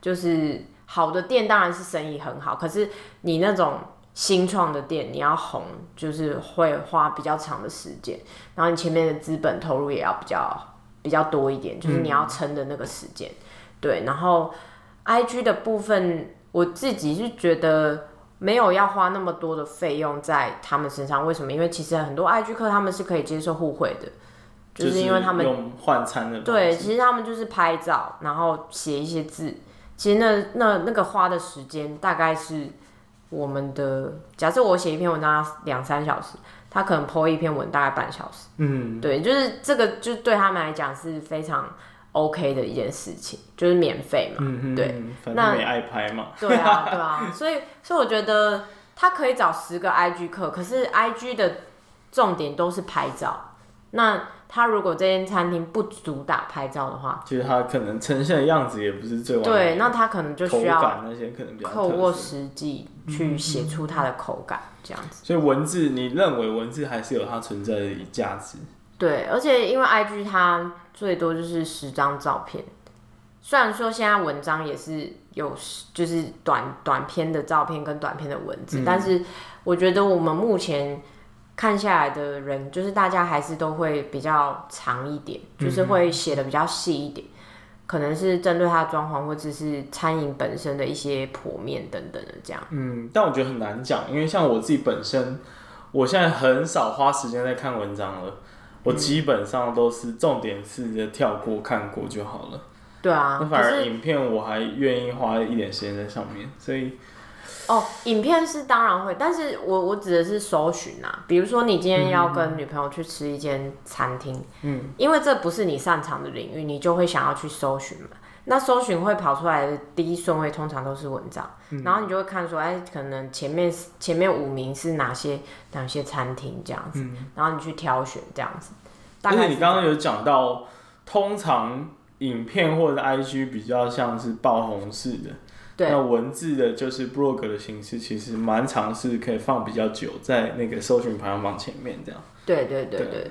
Speaker 2: 就是好的店当然是生意很好，可是你那种新创的店，你要红，就是会花比较长的时间，然后你前面的资本投入也要比较比较多一点，就是你要撑的那个时间。嗯、对，然后 IG 的部分，我自己是觉得没有要花那么多的费用在他们身上。为什么？因为其实很多 IG 客他们是可以接受互惠的。就是因为他们
Speaker 1: 用换餐的
Speaker 2: 对，其实他们就是拍照，然后写一些字。其实那那那个花的时间大概是我们的，假设我写一篇文章两三小时，他可能 po 一篇文大概半小时。嗯，对，就是这个就对他们来讲是非常 OK 的一件事情，就是免费嘛。嗯哼，对，
Speaker 1: 反正也爱拍嘛。
Speaker 2: 对啊，对啊，所以所以我觉得他可以找十个 IG 课，可是 IG 的重点都是拍照。那他如果这间餐厅不主打拍照的话，
Speaker 1: 其实他可能呈现的样子也不是最完美。
Speaker 2: 对，那他可能就需要
Speaker 1: 那些可能比较
Speaker 2: 透过实际去写出它的口感这样子。
Speaker 1: 所以文字，你认为文字还是有它存在的价值？
Speaker 2: 对，而且因为 IG 它最多就是十张照片，虽然说现在文章也是有就是短短篇的照片跟短篇的文字，嗯、但是我觉得我们目前。看下来的人，就是大家还是都会比较长一点，就是会写的比较细一点，嗯、可能是针对它的装潢或者是餐饮本身的一些剖面等等的这样。
Speaker 1: 嗯，但我觉得很难讲，因为像我自己本身，我现在很少花时间在看文章了，我基本上都是重点式的跳过看过就好了。
Speaker 2: 对啊，
Speaker 1: 那反而影片我还愿意花一点时间在上面，所以。
Speaker 2: 哦，影片是当然会，但是我我指的是搜寻啊，比如说你今天要跟女朋友去吃一间餐厅，嗯，因为这不是你擅长的领域，你就会想要去搜寻嘛。那搜寻会跑出来的第一顺位通常都是文章，嗯、然后你就会看说，哎、欸，可能前面前面五名是哪些哪些餐厅这样子，嗯、然后你去挑选这样子。
Speaker 1: 而且你刚刚有讲到，通常影片或者 IG 比较像是爆红式的。对。那文字的就是 blog 的形式，其实蛮尝试可以放比较久，在那个搜寻排行榜前面这样。
Speaker 2: 对对对对，对，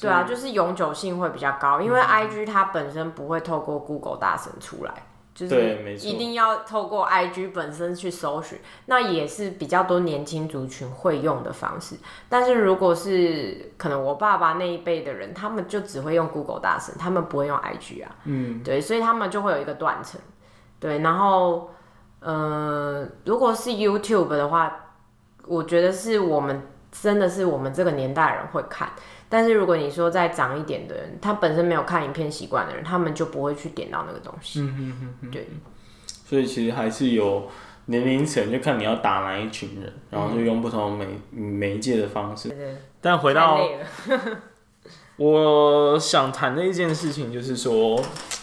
Speaker 2: 对啊，就是永久性会比较高，因为 IG 它本身不会透过 Google 大神出来，就是一定要透过 IG 本身去搜寻，那也是比较多年轻族群会用的方式。但是如果是可能我爸爸那一辈的人，他们就只会用 Google 大神，他们不会用 IG 啊。嗯，对，所以他们就会有一个断层。对，然后，呃，如果是 YouTube 的话，我觉得是我们真的是我们这个年代人会看。但是如果你说再长一点的人，他本身没有看影片习惯的人，他们就不会去点到那个东西。嗯哼哼哼。对。
Speaker 1: 所以其实还是有年龄层，就看你要打哪一群人，然后就用不同媒媒介的方式。但回到。我想谈的一件事情就是说，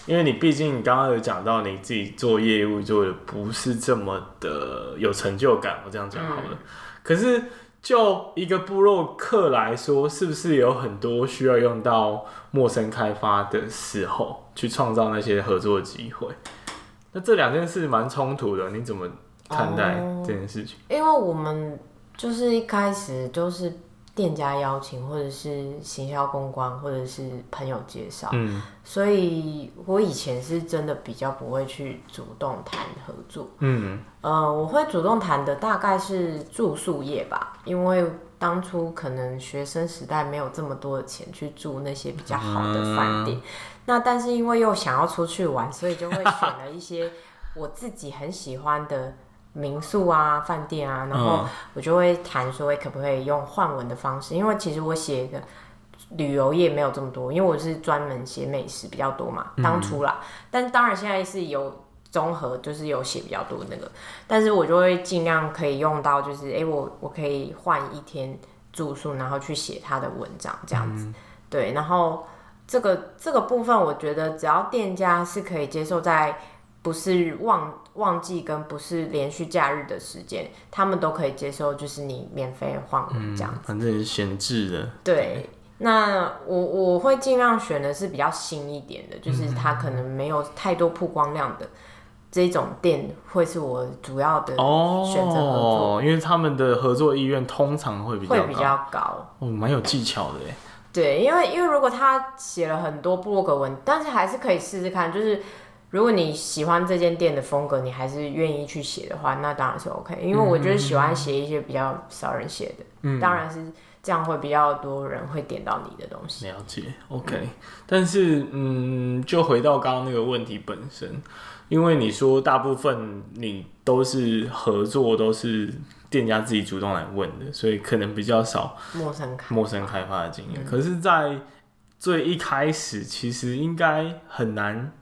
Speaker 1: 因为你毕竟你刚刚有讲到你自己做业务做的不是这么的有成就感，我这样讲好了。嗯、可是就一个部落客来说，是不是有很多需要用到陌生开发的时候，去创造那些合作机会？那这两件事蛮冲突的，你怎么看待这件事情？
Speaker 2: 嗯、因为我们就是一开始就是。店家邀请，或者是行销公关，或者是朋友介绍，嗯，所以我以前是真的比较不会去主动谈合作，嗯，呃，我会主动谈的大概是住宿业吧，因为当初可能学生时代没有这么多的钱去住那些比较好的饭店，嗯、那但是因为又想要出去玩，所以就会选了一些我自己很喜欢的。民宿啊，饭店啊，然后我就会谈说，可不可以用换文的方式？因为其实我写的旅游业没有这么多，因为我是专门写美食比较多嘛，当初啦。嗯、但当然现在是有综合，就是有写比较多那个，但是我就会尽量可以用到，就是哎、欸，我我可以换一天住宿，然后去写他的文章这样子。嗯、对，然后这个这个部分，我觉得只要店家是可以接受在。不是旺旺季跟不是连续假日的时间，他们都可以接受，就是你免费换这样子。
Speaker 1: 反正也是闲置的。
Speaker 2: 对，对那我我会尽量选的是比较新一点的，就是它可能没有太多曝光量的这种店，会是我主要的选择合作。
Speaker 1: 哦，因为他们的合作意愿通常会比较
Speaker 2: 会比较高。
Speaker 1: 哦，蛮有技巧的耶。
Speaker 2: 对，因为因为如果他写了很多部落格文，但是还是可以试试看，就是。如果你喜欢这间店的风格，你还是愿意去写的话，那当然是 OK。因为我就是喜欢写一些比较少人写的，嗯，当然是这样会比较多人会点到你的东西。
Speaker 1: 了解，OK。嗯，但是，嗯，就回到刚刚那个问题本身，因为你说大部分你都是合作，都是店家自己主动来问的，所以可能比较少
Speaker 2: 陌生开
Speaker 1: 陌生开发的经验。嗯，可是，在最一开始，其实应该很难。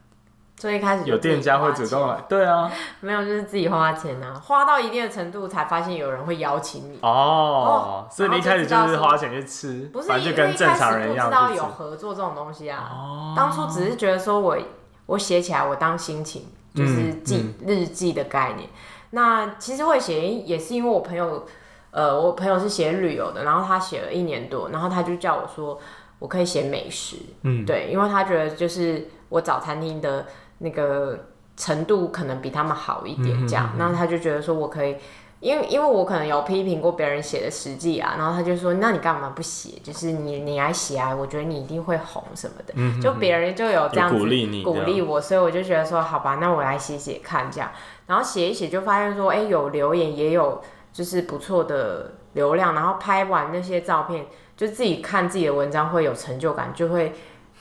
Speaker 2: 所以一开始
Speaker 1: 有店家会主动来，对啊，
Speaker 2: 没有就是自己花钱啊，花到一定的程度才发现有人会邀请你。
Speaker 1: 哦，哦，所以你一开始就是花钱去吃，
Speaker 2: 不是因为一开始不知道有合作这种东西啊，哦，当初只是觉得说我我写起来我当心情就是记日记的概念，那其实会写也是因为我朋友，呃，我朋友是写旅游的，然后他写了一年多，然后他就叫我说我可以写美食，嗯，对，因为他觉得就是我找餐厅的那个程度可能比他们好一点，这样，那、他就觉得说我可以。因为因为我可能有批评过别人写的实际啊，然后他就说，那你干嘛不写？就是你你来写啊，我觉得你一定会红什么的。嗯、哼哼就别人就有这样子鼓励你，鼓励我，所以我就觉得说，好吧，那我来写写看这样。然后写一写就发现说，哎、欸，有留言也有就是不错的流量，然后拍完那些照片，就自己看自己的文章会有成就感，就会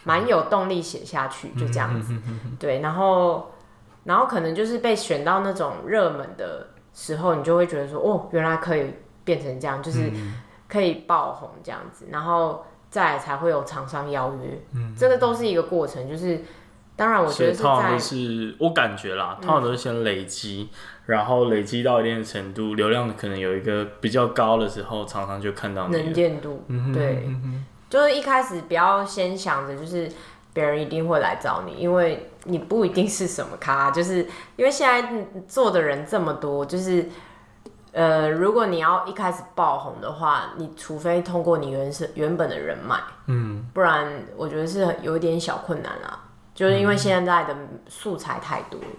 Speaker 2: 蛮有动力写下去，就这样子。对，然后然后可能就是被选到那种热门的。时候你就会觉得说，哦，原来可以变成这样，就是可以爆红这样子，嗯、然后再才会有厂商邀约，嗯，这个都是一个过程，就是当然我觉得是在，通常都
Speaker 1: 是我感觉啦，通常都是先累积，嗯、然后累积到一定的程度，流量可能有一个比较高的时候，厂商就看到你
Speaker 2: 能见度，嗯、对，嗯、就是一开始不要先想着就是。别人一定会来找你，因为你不一定是什么咖，就是因为现在做的人这么多，就是呃，如果你要一开始爆红的话，你除非通过你原生原本的人脉，嗯，不然我觉得是有一点小困难啊，就是因为现在的素材太多，嗯，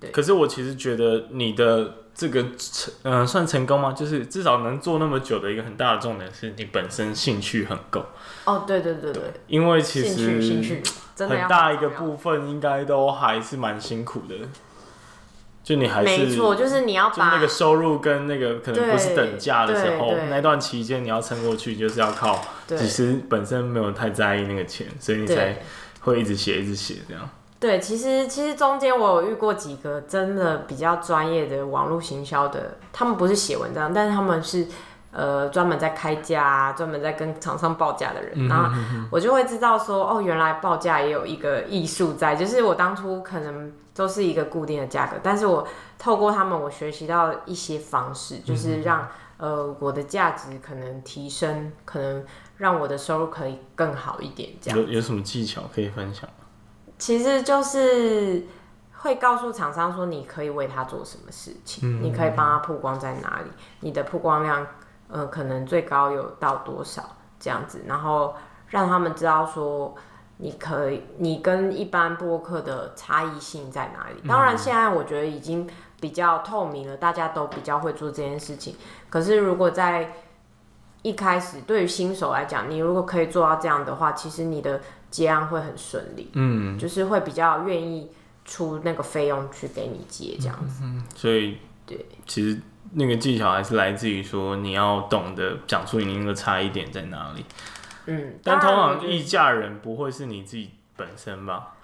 Speaker 2: 对。
Speaker 1: 可是我其实觉得你的。这个成嗯、呃、算成功吗？就是至少能做那么久的一个很大的重点是你本身兴趣很够。
Speaker 2: 哦，对对对对。
Speaker 1: 因为其实兴趣很大一个部分应该都还是蛮辛苦的。就你还是
Speaker 2: 没错，就是你要把
Speaker 1: 那个收入跟那个可能不是等价的时候，那段期间你要撑过去，就是要靠。其实本身没有太在意那个钱，所以你才会一直写一直写这样。
Speaker 2: 对，其实其实中间我有遇过几个真的比较专业的网络行销的，他们不是写文章，但是他们是呃专门在开价、专门在跟厂商报价的人，然后我就会知道说，哦，原来报价也有一个艺术在，就是我当初可能都是一个固定的价格，但是我透过他们，我学习到一些方式，就是让呃我的价值可能提升，可能让我的收入可以更好一点，这样。
Speaker 1: 有有什么技巧可以分享？
Speaker 2: 其实就是会告诉厂商说，你可以为他做什么事情，嗯、你可以帮他曝光在哪里，你的曝光量，呃，可能最高有到多少这样子，然后让他们知道说，你可以，你跟一般播客的差异性在哪里。当然，现在我觉得已经比较透明了，大家都比较会做这件事情。可是，如果在一开始对于新手来讲，你如果可以做到这样的话，其实你的。结案会很顺利，嗯，就是会比较愿意出那个费用去给你接这样子，
Speaker 1: 嗯，所以对，其实那个技巧还是来自于说你要懂得讲出你那个差异点在哪里，嗯，但通常议价人不会是你自己本身吧？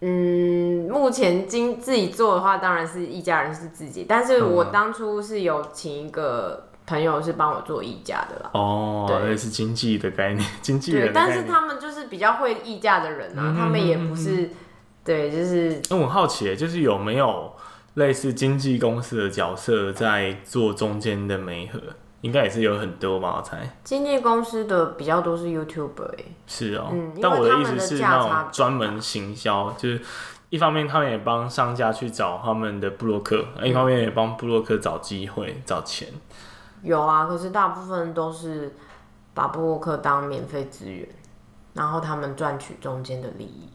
Speaker 2: 嗯，目前经自己做的话，当然是议价人是自己，但是我当初是有请一个。朋友是帮我做议价的啦，
Speaker 1: 哦，对，也是经纪的概念，经纪人。
Speaker 2: 对，但是他们就是比较会议价的人啊，嗯、他们也不是，对，就是。
Speaker 1: 那我很好奇，就是有没有类似经纪公司的角色在做中间的媒合？应该也是有很多吧，我猜。
Speaker 2: 经纪公司的比较多是 YouTuber，
Speaker 1: 是哦、喔。嗯，但我的意思是那种专门行销，就是一方面他们也帮商家去找他们的布洛克，嗯、一方面也帮布洛克找机会、找钱。
Speaker 2: 有啊，可是大部分都是把部落客当免费资源，然后他们赚取中间的利益。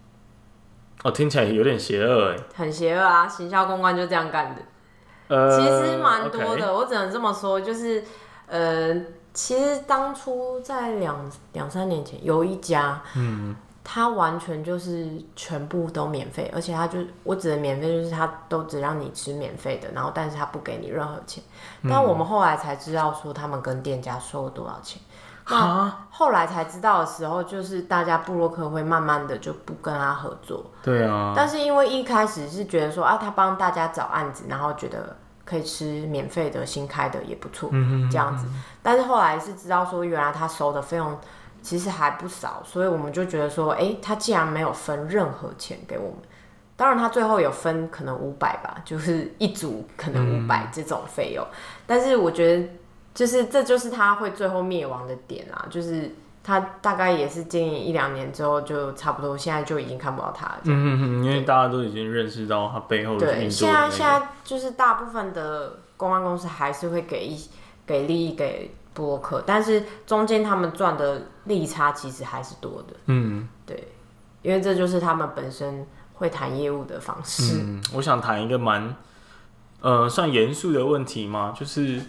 Speaker 1: 哦，听起来有点邪恶哎。
Speaker 2: 很邪恶啊！行销公关就这样干的。呃，其实蛮多的我只能这么说，就是呃，其实当初在两两三年前有一家，嗯。他完全就是全部都免费，而且他就我指的免费就是他都只让你吃免费的，然后但是他不给你任何钱。嗯、但我们后来才知道说他们跟店家收了多少钱。那哈后来才知道的时候，就是大家布洛克会慢慢的就不跟他合作。
Speaker 1: 对啊。
Speaker 2: 但是因为一开始是觉得说啊，他帮大家找案子，然后觉得可以吃免费的，新开的也不错，嗯、这样子。但是后来是知道说，原来他收的费用。其实还不少，所以我们就觉得说，哎，他既然没有分任何钱给我们，当然他最后有分可能五百吧，就是一组可能五百这种费用。嗯、但是我觉得，就是这就是他会最后灭亡的点啊，就是他大概也是经营一两年之后就差不多，现在就已经看不到他了。
Speaker 1: 嗯嗯嗯，因为大家都已经认识到他背后的、那个。
Speaker 2: 对，现在现在就是大部分的公关公司还是会给一给利益给部落客，但是中间他们赚的利差其实还是多的。嗯，对，因为这就是他们本身会谈业务的方式。
Speaker 1: 嗯，我想谈一个蛮呃算严肃的问题嘛，就是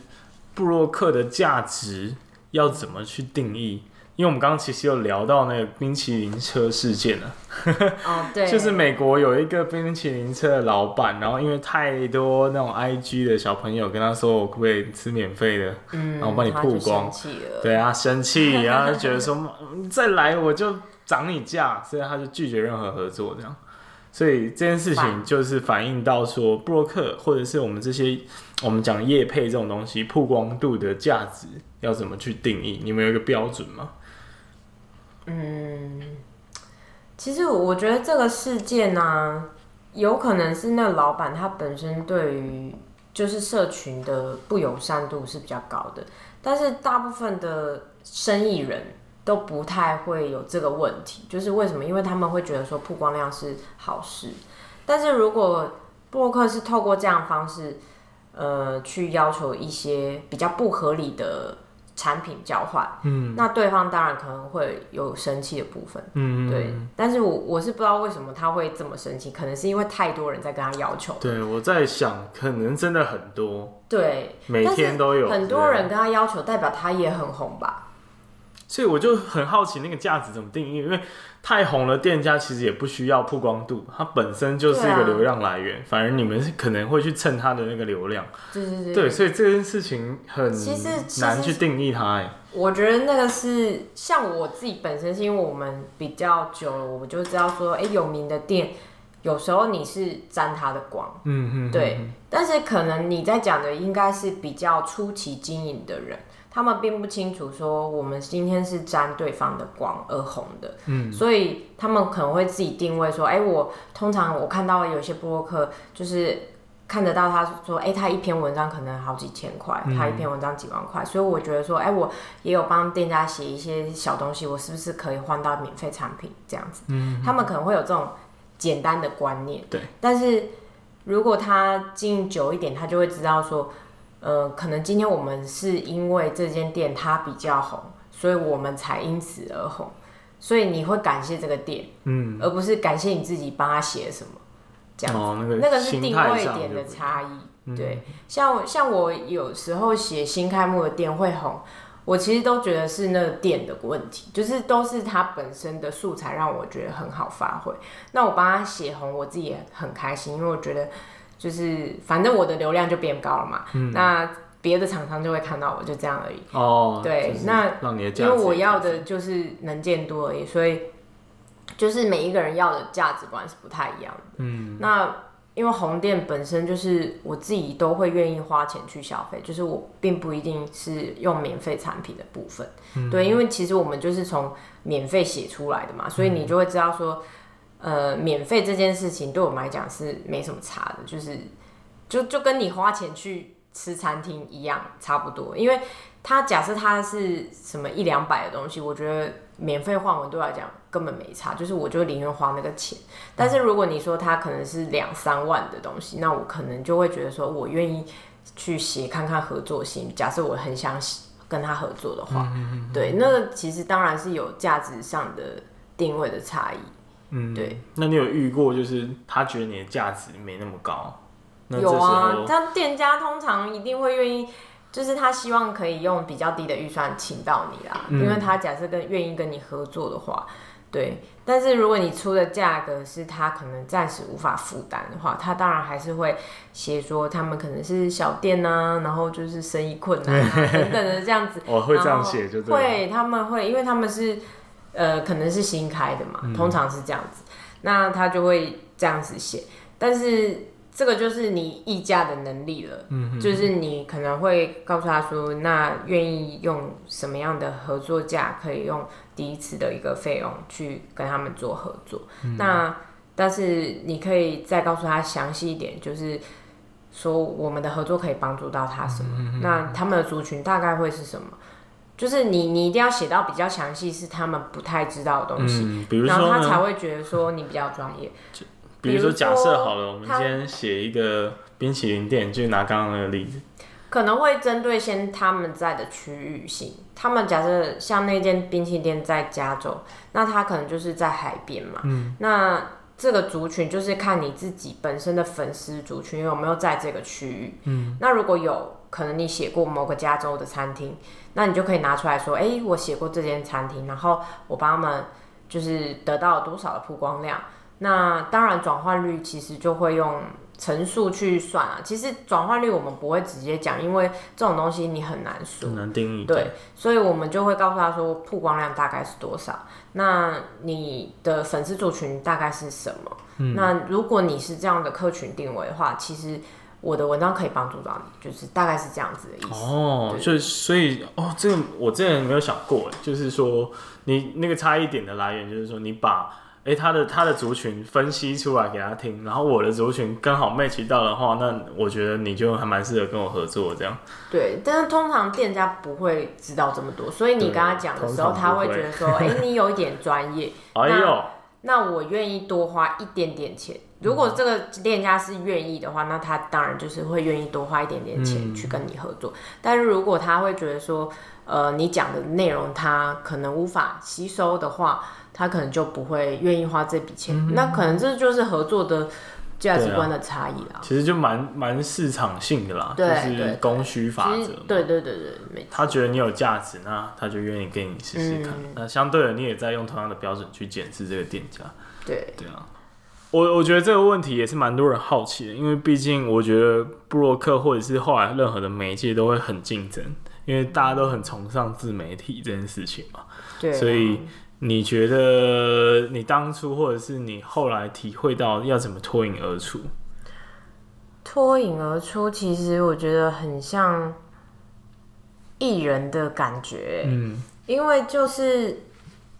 Speaker 1: 布洛克的价值要怎么去定义？因为我们刚刚其实有聊到那个冰淇淋车事件了，
Speaker 2: 哦，对，
Speaker 1: 就是美国有一个冰淇淋车的老板，然后因为太多那种 IG 的小朋友跟他说，我可不可以吃免费的，嗯，然后帮你曝光，对啊，生气，然后就觉得说 再来我就涨你价，所以他就拒绝任何合作这样，所以这件事情就是反映到说，布洛克或者是我们这些我们讲业配这种东西曝光度的价值要怎么去定义？你们有一个标准吗？
Speaker 2: 嗯，其实我觉得这个事件呢、有可能是那老板他本身对于就是社群的不友善度是比较高的，但是大部分的生意人都不太会有这个问题，就是为什么？因为他们会觉得说曝光量是好事，但是如果博客是透过这样方式，呃，去要求一些比较不合理的。产品交换，嗯，那对方当然可能会有生气的部分，嗯，对，但是我我是不知道为什么他会这么生气，可能是因为太多人在跟他要求。
Speaker 1: 对，我在想，可能真的很多，
Speaker 2: 对，
Speaker 1: 每天都有
Speaker 2: 很多人跟他要求，代表他也很红吧。
Speaker 1: 所以我就很好奇那个价值怎么定义，因为太红了，店家其实也不需要曝光度，它本身就是一个流量来源，啊、反而你们可能会去蹭它的那个流量。
Speaker 2: 对对对。
Speaker 1: 对，所以这件事情很其实难去定义它。哎，
Speaker 2: 我觉得那个是像我自己本身是因为我们比较久了，我就知道说，哎、欸，有名的店有时候你是沾它的光，嗯嗯，对。但是可能你在讲的应该是比较初期经营的人。他们并不清楚说我们今天是沾对方的光而红的，嗯，所以他们可能会自己定位说，哎、欸，我通常我看到有些部落客就是看得到他说，哎、欸，他一篇文章可能好几千块，嗯、他一篇文章几万块，所以我觉得说，哎、欸，我也有帮店家写一些小东西，我是不是可以换到免费产品这样子？嗯，他们可能会有这种简单的观念，对，但是如果他经营久一点，他就会知道说。呃，可能今天我们是因为这间店它比较红，所以我们才因此而红，所以你会感谢这个店，嗯，而不是感谢你自己帮他写什么，这样子，哦，那个，那个是定位点的差异，嗯，对，像像我有时候写新开幕的店会红，我其实都觉得是那个店的问题，就是都是它本身的素材让我觉得很好发挥，那我帮他写红，我自己也很开心，因为我觉得。就是反正我的流量就变高了嘛，嗯、那别的厂商就会看到我，就这样而已。哦，对，那因为我要的就是能见度而已，所以就是每一个人要的价值观是不太一样的。嗯，那因为红店本身就是我自己都会愿意花钱去消费，就是我并不一定是用免费产品的部分。嗯、对，因为其实我们就是从免费写出来的嘛，所以你就会知道说。呃，免费这件事情对我们来讲是没什么差的，就是就就跟你花钱去吃餐厅一样，差不多。因为他假设他是什么一两百的东西，我觉得免费换文对我来讲根本没差，就是我就宁愿花那个钱。但是如果你说他可能是两三万的东西，那我可能就会觉得说我愿意去写看看合作性。假设我很想跟他合作的话，对，那其实当然是有价值上的定位的差异。嗯，对。
Speaker 1: 那你有遇过，就是他觉得你的价值没那么高？
Speaker 2: 有啊，他店家通常一定会愿意，就是他希望可以用比较低的预算请到你啦，嗯、因为他假设跟愿意跟你合作的话，对。但是如果你出的价格是他可能暂时无法负担的话，他当然还是会写说他们可能是小店啊，然后就是生意困难啊 等等的这样子。
Speaker 1: 我会这样写就对。
Speaker 2: 会，他们会，因为他们是。呃，可能是新开的嘛，通常是这样子，嗯、那他就会这样子写。但是这个就是你议价的能力了，嗯、哼就是你可能会告诉他说，那愿意用什么样的合作价，可以用第一次的一个费用去跟他们做合作。嗯、那但是你可以再告诉他详细一点，就是说我们的合作可以帮助到他什么，那他们的族群大概会是什么？就是你你一定要写到比较详细，是他们不太知道的东西，
Speaker 1: 嗯、比如说
Speaker 2: 然后他才会觉得说你比较专业。
Speaker 1: 比如说假设好了，我们今天写一个冰淇淋店，就拿刚刚那个例子，
Speaker 2: 可能会针对先他们在的区域性。他们假设像那间冰淇淋店在加州，那他可能就是在海边嘛。嗯，那这个族群就是看你自己本身的粉丝族群有没有在这个区域。嗯，那如果有可能你写过某个加州的餐厅，那你就可以拿出来说，哎、欸，我写过这间餐厅，然后我帮他们就是得到了多少的曝光量。那当然转换率其实就会用乘数去算啊。其实转换率我们不会直接讲，因为这种东西你很难说，
Speaker 1: 很难定义。
Speaker 2: 对，所以我们就会告诉他说曝光量大概是多少，那你的粉丝族群大概是什么？嗯，那如果你是这样的客群定位的话，其实。我的文章可以帮助到你，就是大概是这样子的意思。
Speaker 1: 哦，就所以哦，这个我之前没有想过，就是说你那个差异点的来源，就是说你把哎、欸、他的他的族群分析出来给他听，然后我的族群刚好 match 到的话，那我觉得你就还蛮适合跟我合作这样。
Speaker 2: 对，但是通常店家不会知道这么多，所以你跟他讲的时候，他会觉得说，哎、欸，你有一点专业。哎呦，那我愿意多花一点点钱。如果这个店家是愿意的话，那他当然就是会愿意多花一点点钱去跟你合作。嗯、但是如果他会觉得说，呃，你讲的内容他可能无法吸收的话，他可能就不会愿意花这笔钱。嗯、那可能这就是合作的价值观的差异啦。
Speaker 1: 其实就蛮蛮市场性的啦，就是供需法则。
Speaker 2: 对对对对，没错。
Speaker 1: 他觉得你有价值，那他就愿意跟你试试看。嗯、那相对的，你也在用同样的标准去检视这个店家。
Speaker 2: 对
Speaker 1: 对啊。我我觉得这个问题也是蛮多人好奇的，因为毕竟我觉得布洛克或者是后来任何的媒介都会很竞争，因为大家都很崇尚自媒体这件事情嘛。
Speaker 2: 对。
Speaker 1: 所以你觉得你当初或者是你后来体会到要怎么脱颖而出？
Speaker 2: 脱颖而出，其实我觉得很像艺人的感觉，嗯，因为就是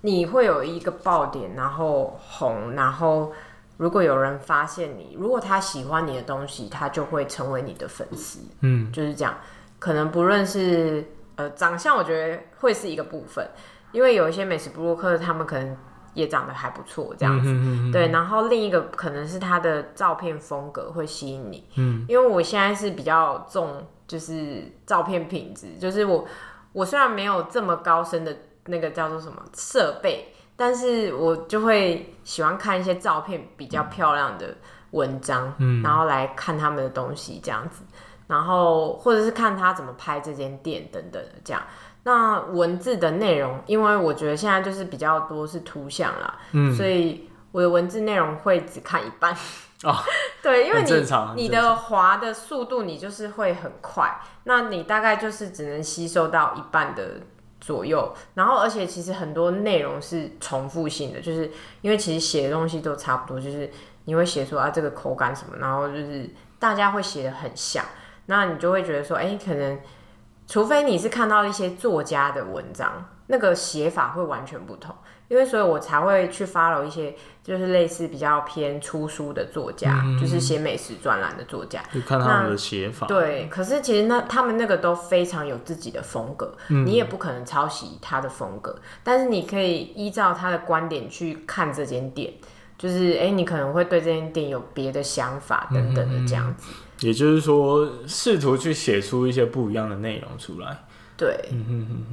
Speaker 2: 你会有一个爆点，然后红，然后。如果有人发现你，如果他喜欢你的东西，他就会成为你的粉丝。嗯，就是这样。可能不论是呃长相，我觉得会是一个部分，因为有一些美食布洛克，他们可能也长得还不错，这样子。嗯、对，然后另一个可能是他的照片风格会吸引你。嗯，因为我现在是比较重，就是照片品质，就是我我虽然没有这么高深的那个叫做什么设备。但是我就会喜欢看一些照片比较漂亮的文章，嗯，然后来看他们的东西这样子，然后或者是看他怎么拍这间店等等的这样。那文字的内容，因为我觉得现在就是比较多是图像啦，嗯，所以我的文字内容会只看一半。哦，对，因为你你的滑的速度你就是会很快，那你大概就是只能吸收到一半的。左右，然后而且其实很多内容是重复性的，就是因为其实写的东西都差不多，就是你会写出啊这个口感什么，然后就是大家会写的很像，那你就会觉得说，哎，可能除非你是看到一些作家的文章，那个写法会完全不同。因为所以，我才会去 follow 一些就是类似比较偏出书的作家，嗯、就是写美食专栏的作家，
Speaker 1: 就看他们的写法。
Speaker 2: 对，可是其实那他们那个都非常有自己的风格，嗯、你也不可能抄袭他的风格，但是你可以依照他的观点去看这间店，就是哎，你可能会对这间店有别的想法等等的这样子。
Speaker 1: 也就是说，试图去写出一些不一样的内容出来。
Speaker 2: 对，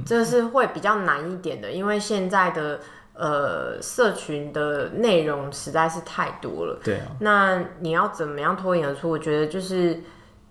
Speaker 2: 这是会比较难一点的，因为现在的。呃，社群的内容实在是太多了。
Speaker 1: 对啊。
Speaker 2: 那你要怎么样脱颖而出？我觉得就是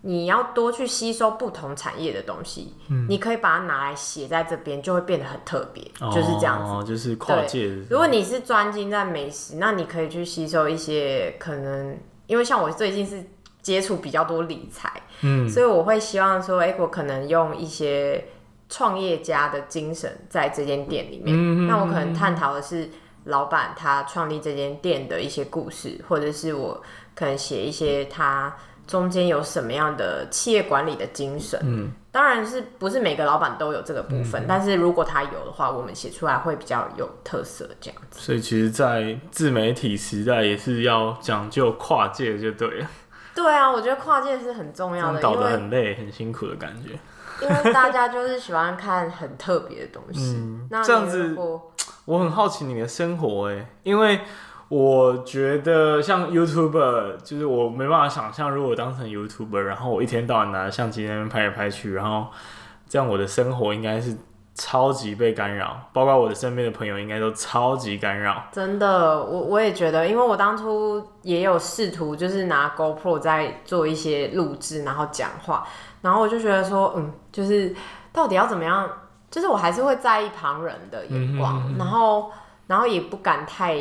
Speaker 2: 你要多去吸收不同产业的东西。嗯。你可以把它拿来写在这边，就会变得很特别。哦。就是这样子。
Speaker 1: 哦，就是跨界。
Speaker 2: 如果你是专精在美食，那你可以去吸收一些可能，因为像我最近是接触比较多理财，嗯，所以我会希望说，哎，我可能用一些。创业家的精神在这间店里面，嗯、那我可能探讨的是老板他创立这间店的一些故事，或者是我可能写一些他中间有什么样的企业管理的精神。嗯，当然是不是每个老板都有这个部分，嗯、但是如果他有的话，我们写出来会比较有特色，这样子。
Speaker 1: 所以其实，在自媒体时代也是要讲究跨界就对了。
Speaker 2: 对啊，我觉得跨界是很重要的，
Speaker 1: 搞得很累、很辛苦的感觉。
Speaker 2: 因为大家就是喜欢看很特别的东西。
Speaker 1: 嗯，
Speaker 2: 那
Speaker 1: 这样子，我很好奇你的生活哎，因为我觉得像 YouTuber，就是我没办法想象，如果我当成 YouTuber，然后我一天到晚拿着相机在那边拍来拍去，然后这样我的生活应该是。超级被干扰，包括我的身边的朋友应该都超级干扰。
Speaker 2: 真的，我我也觉得，因为我当初也有试图，就是拿 GoPro 在做一些录制，然后讲话，然后我就觉得说，嗯，就是到底要怎么样，就是我还是会在意旁人的眼光，嗯、哼哼然后然后也不敢太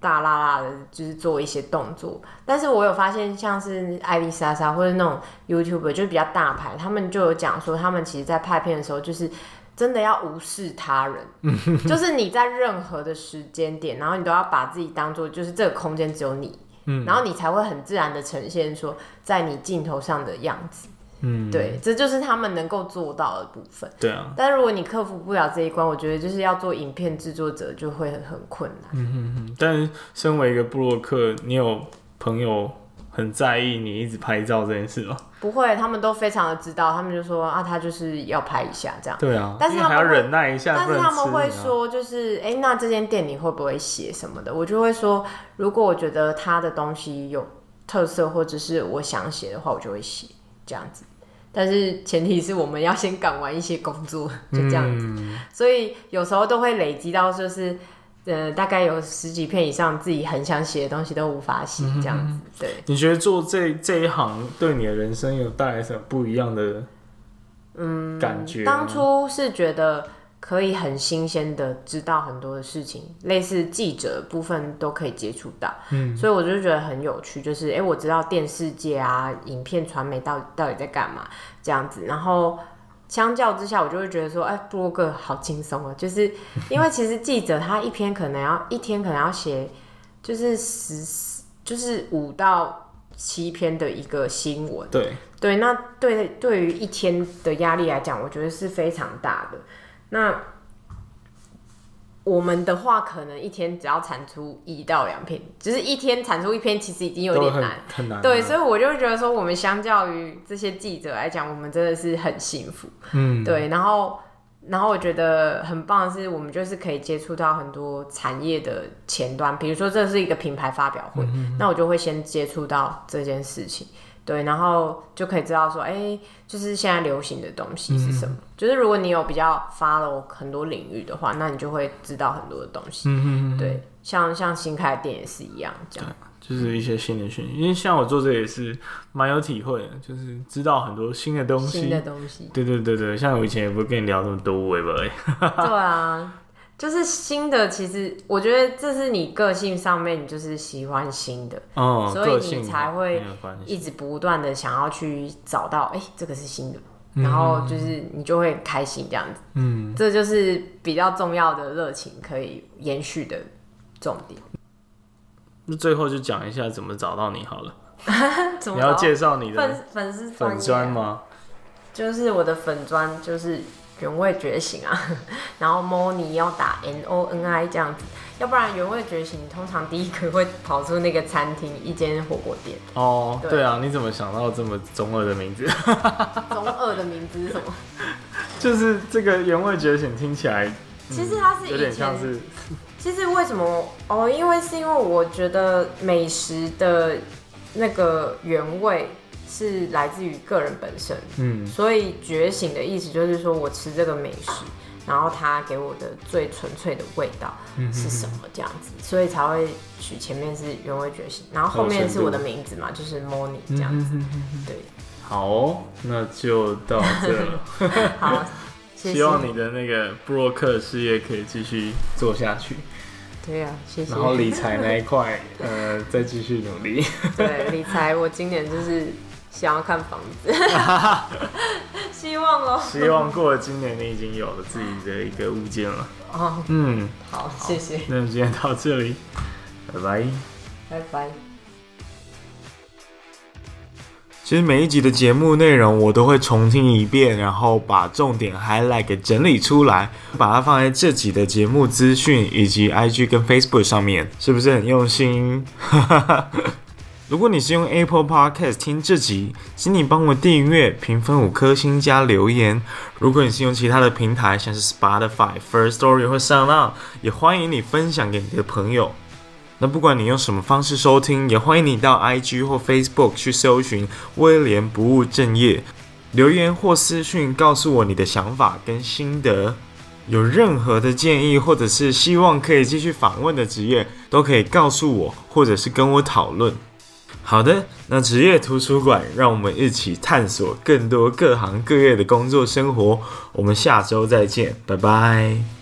Speaker 2: 大啦啦的，就是做一些动作。但是我有发现，像是艾丽莎莎或者那种 YouTuber，就是比较大牌，他们就有讲说，他们其实在拍片的时候，就是。真的要无视他人，就是你在任何的时间点，然后你都要把自己当做就是这个空间只有你，嗯，然后你才会很自然的呈现说在你镜头上的样子，嗯，对，这就是他们能够做到的部分，
Speaker 1: 对啊。
Speaker 2: 但如果你克服不了这一关，我觉得就是要做影片制作者就会很很困难。
Speaker 1: 嗯哼哼。但身为一个布洛克，你有朋友很在意你一直拍照这件事吗？
Speaker 2: 不会，他们都非常的知道，他们就说啊，他就是要拍一下这样。
Speaker 1: 对啊，
Speaker 2: 但是他们
Speaker 1: 还要忍耐一下。
Speaker 2: 但是他们会说，就是哎、欸，那这间店你会不会写什么的？我就会说，如果我觉得他的东西有特色，或者是我想写的话，我就会写这样子。但是前提是我们要先赶完一些工作，就这样子。嗯、所以有时候都会累积到，就是。呃，大概有十几篇以上，自己很想写的东西都无法写，这样子。嗯、对，
Speaker 1: 你觉得做这这一行对你的人生有带来什么不一样的嗯感觉？
Speaker 2: 当初是觉得可以很新鲜的知道很多的事情，类似记者部分都可以接触到，嗯，所以我就觉得很有趣，就是哎、欸，我知道电视界啊，影片传媒到底到底在干嘛这样子，然后。相较之下，我就会觉得说，哎、欸，部落格好轻松啊，就是因为其实记者他一篇可能要一天可能要写，就是十就是五到七篇的一个新闻。
Speaker 1: 对
Speaker 2: 对，那对对于一天的压力来讲，我觉得是非常大的。那我们的话，可能一天只要产出一到两篇，就是一天产出一篇，其实已经有点难，很，
Speaker 1: 很难。
Speaker 2: 对，所以我就觉得说，我们相较于这些记者来讲，我们真的是很幸福。嗯，对。然后，然后我觉得很棒的是，我们就是可以接触到很多产业的前端，比如说这是一个品牌发表会，那我就会先接触到这件事情。对，然后就可以知道说，哎、欸，就是现在流行的东西是什么。嗯、就是如果你有比较 follow 很多领域的话，那你就会知道很多的东西。对，像像新开的店也是一样，这样。
Speaker 1: 就是一些新的讯息，因为像我做这也是蛮有体会的，就是知道很多新的东西。
Speaker 2: 新的东西。
Speaker 1: 对对对对，像我以前也不会跟你聊那么多？
Speaker 2: 对啊。就是新的，其实我觉得这是你个性上面，你就是喜欢新的，哦，所以你才会一直不断的想要去找到，哎、欸，这个是新的，然后就是你就会开心这样子，嗯，这就是比较重要的热情可以延续的重点。
Speaker 1: 那最后就讲一下怎么找到你好了，你要介绍你的
Speaker 2: 粉粉丝
Speaker 1: 粉砖吗？
Speaker 2: 就是我的粉砖就是。原味觉醒啊，然后 Moni 要打 N O N I 这样子，要不然原味觉醒通常第一个会跑出那个餐厅一间火锅店。
Speaker 1: 哦，对，啊，你怎么想到这么中二的名字？
Speaker 2: 中二的名字是什么？
Speaker 1: 就是这个原味觉醒听起来，嗯、
Speaker 2: 其实它是有点像是。其实为什么？哦，因为是因为我觉得美食的那个原味。是来自于个人本身，嗯，所以觉醒的意思就是说我吃这个美食，然后它给我的最纯粹的味道是什么这样子，所以才会取前面是原味觉醒，然后后面是我的名字嘛，就是 Moni 这样子，对，
Speaker 1: 好，那就到这了，
Speaker 2: 好，谢谢，
Speaker 1: 希望你的那个布洛克事业可以继续做下去，
Speaker 2: 对呀、啊，谢谢，
Speaker 1: 然后理财那一块，呃，再继续努力，
Speaker 2: 对，理财我今年就是。想要看房子，希望哦。
Speaker 1: 希望过了今年，你已经有了自己的一个物件了。
Speaker 2: 哦，
Speaker 1: 嗯，
Speaker 2: 好，谢谢。
Speaker 1: 那我们今天到这里，拜拜，
Speaker 2: 拜拜。
Speaker 1: 其实每一集的节目内容我都会重听一遍，然后把重点 highlight 给整理出来，把它放在这集的节目资讯以及 IG 跟 Facebook 上面，是不是很用心？如果你是用 Apple Podcast 听这集，请你帮我订阅、评分五颗星加留言。如果你是用其他的平台，像是 Spotify、First Story 或 SoundOn，也欢迎你分享给你的朋友。那不管你用什么方式收听，也欢迎你到 IG 或 Facebook 去搜寻威廉不务正业，留言或私讯告诉我你的想法跟心得。有任何的建议，或者是希望可以继续访问的职业，都可以告诉我，或者是跟我讨论。好的，那职业图书馆，让我们一起探索更多各行各业的工作生活。我们下周再见，拜拜。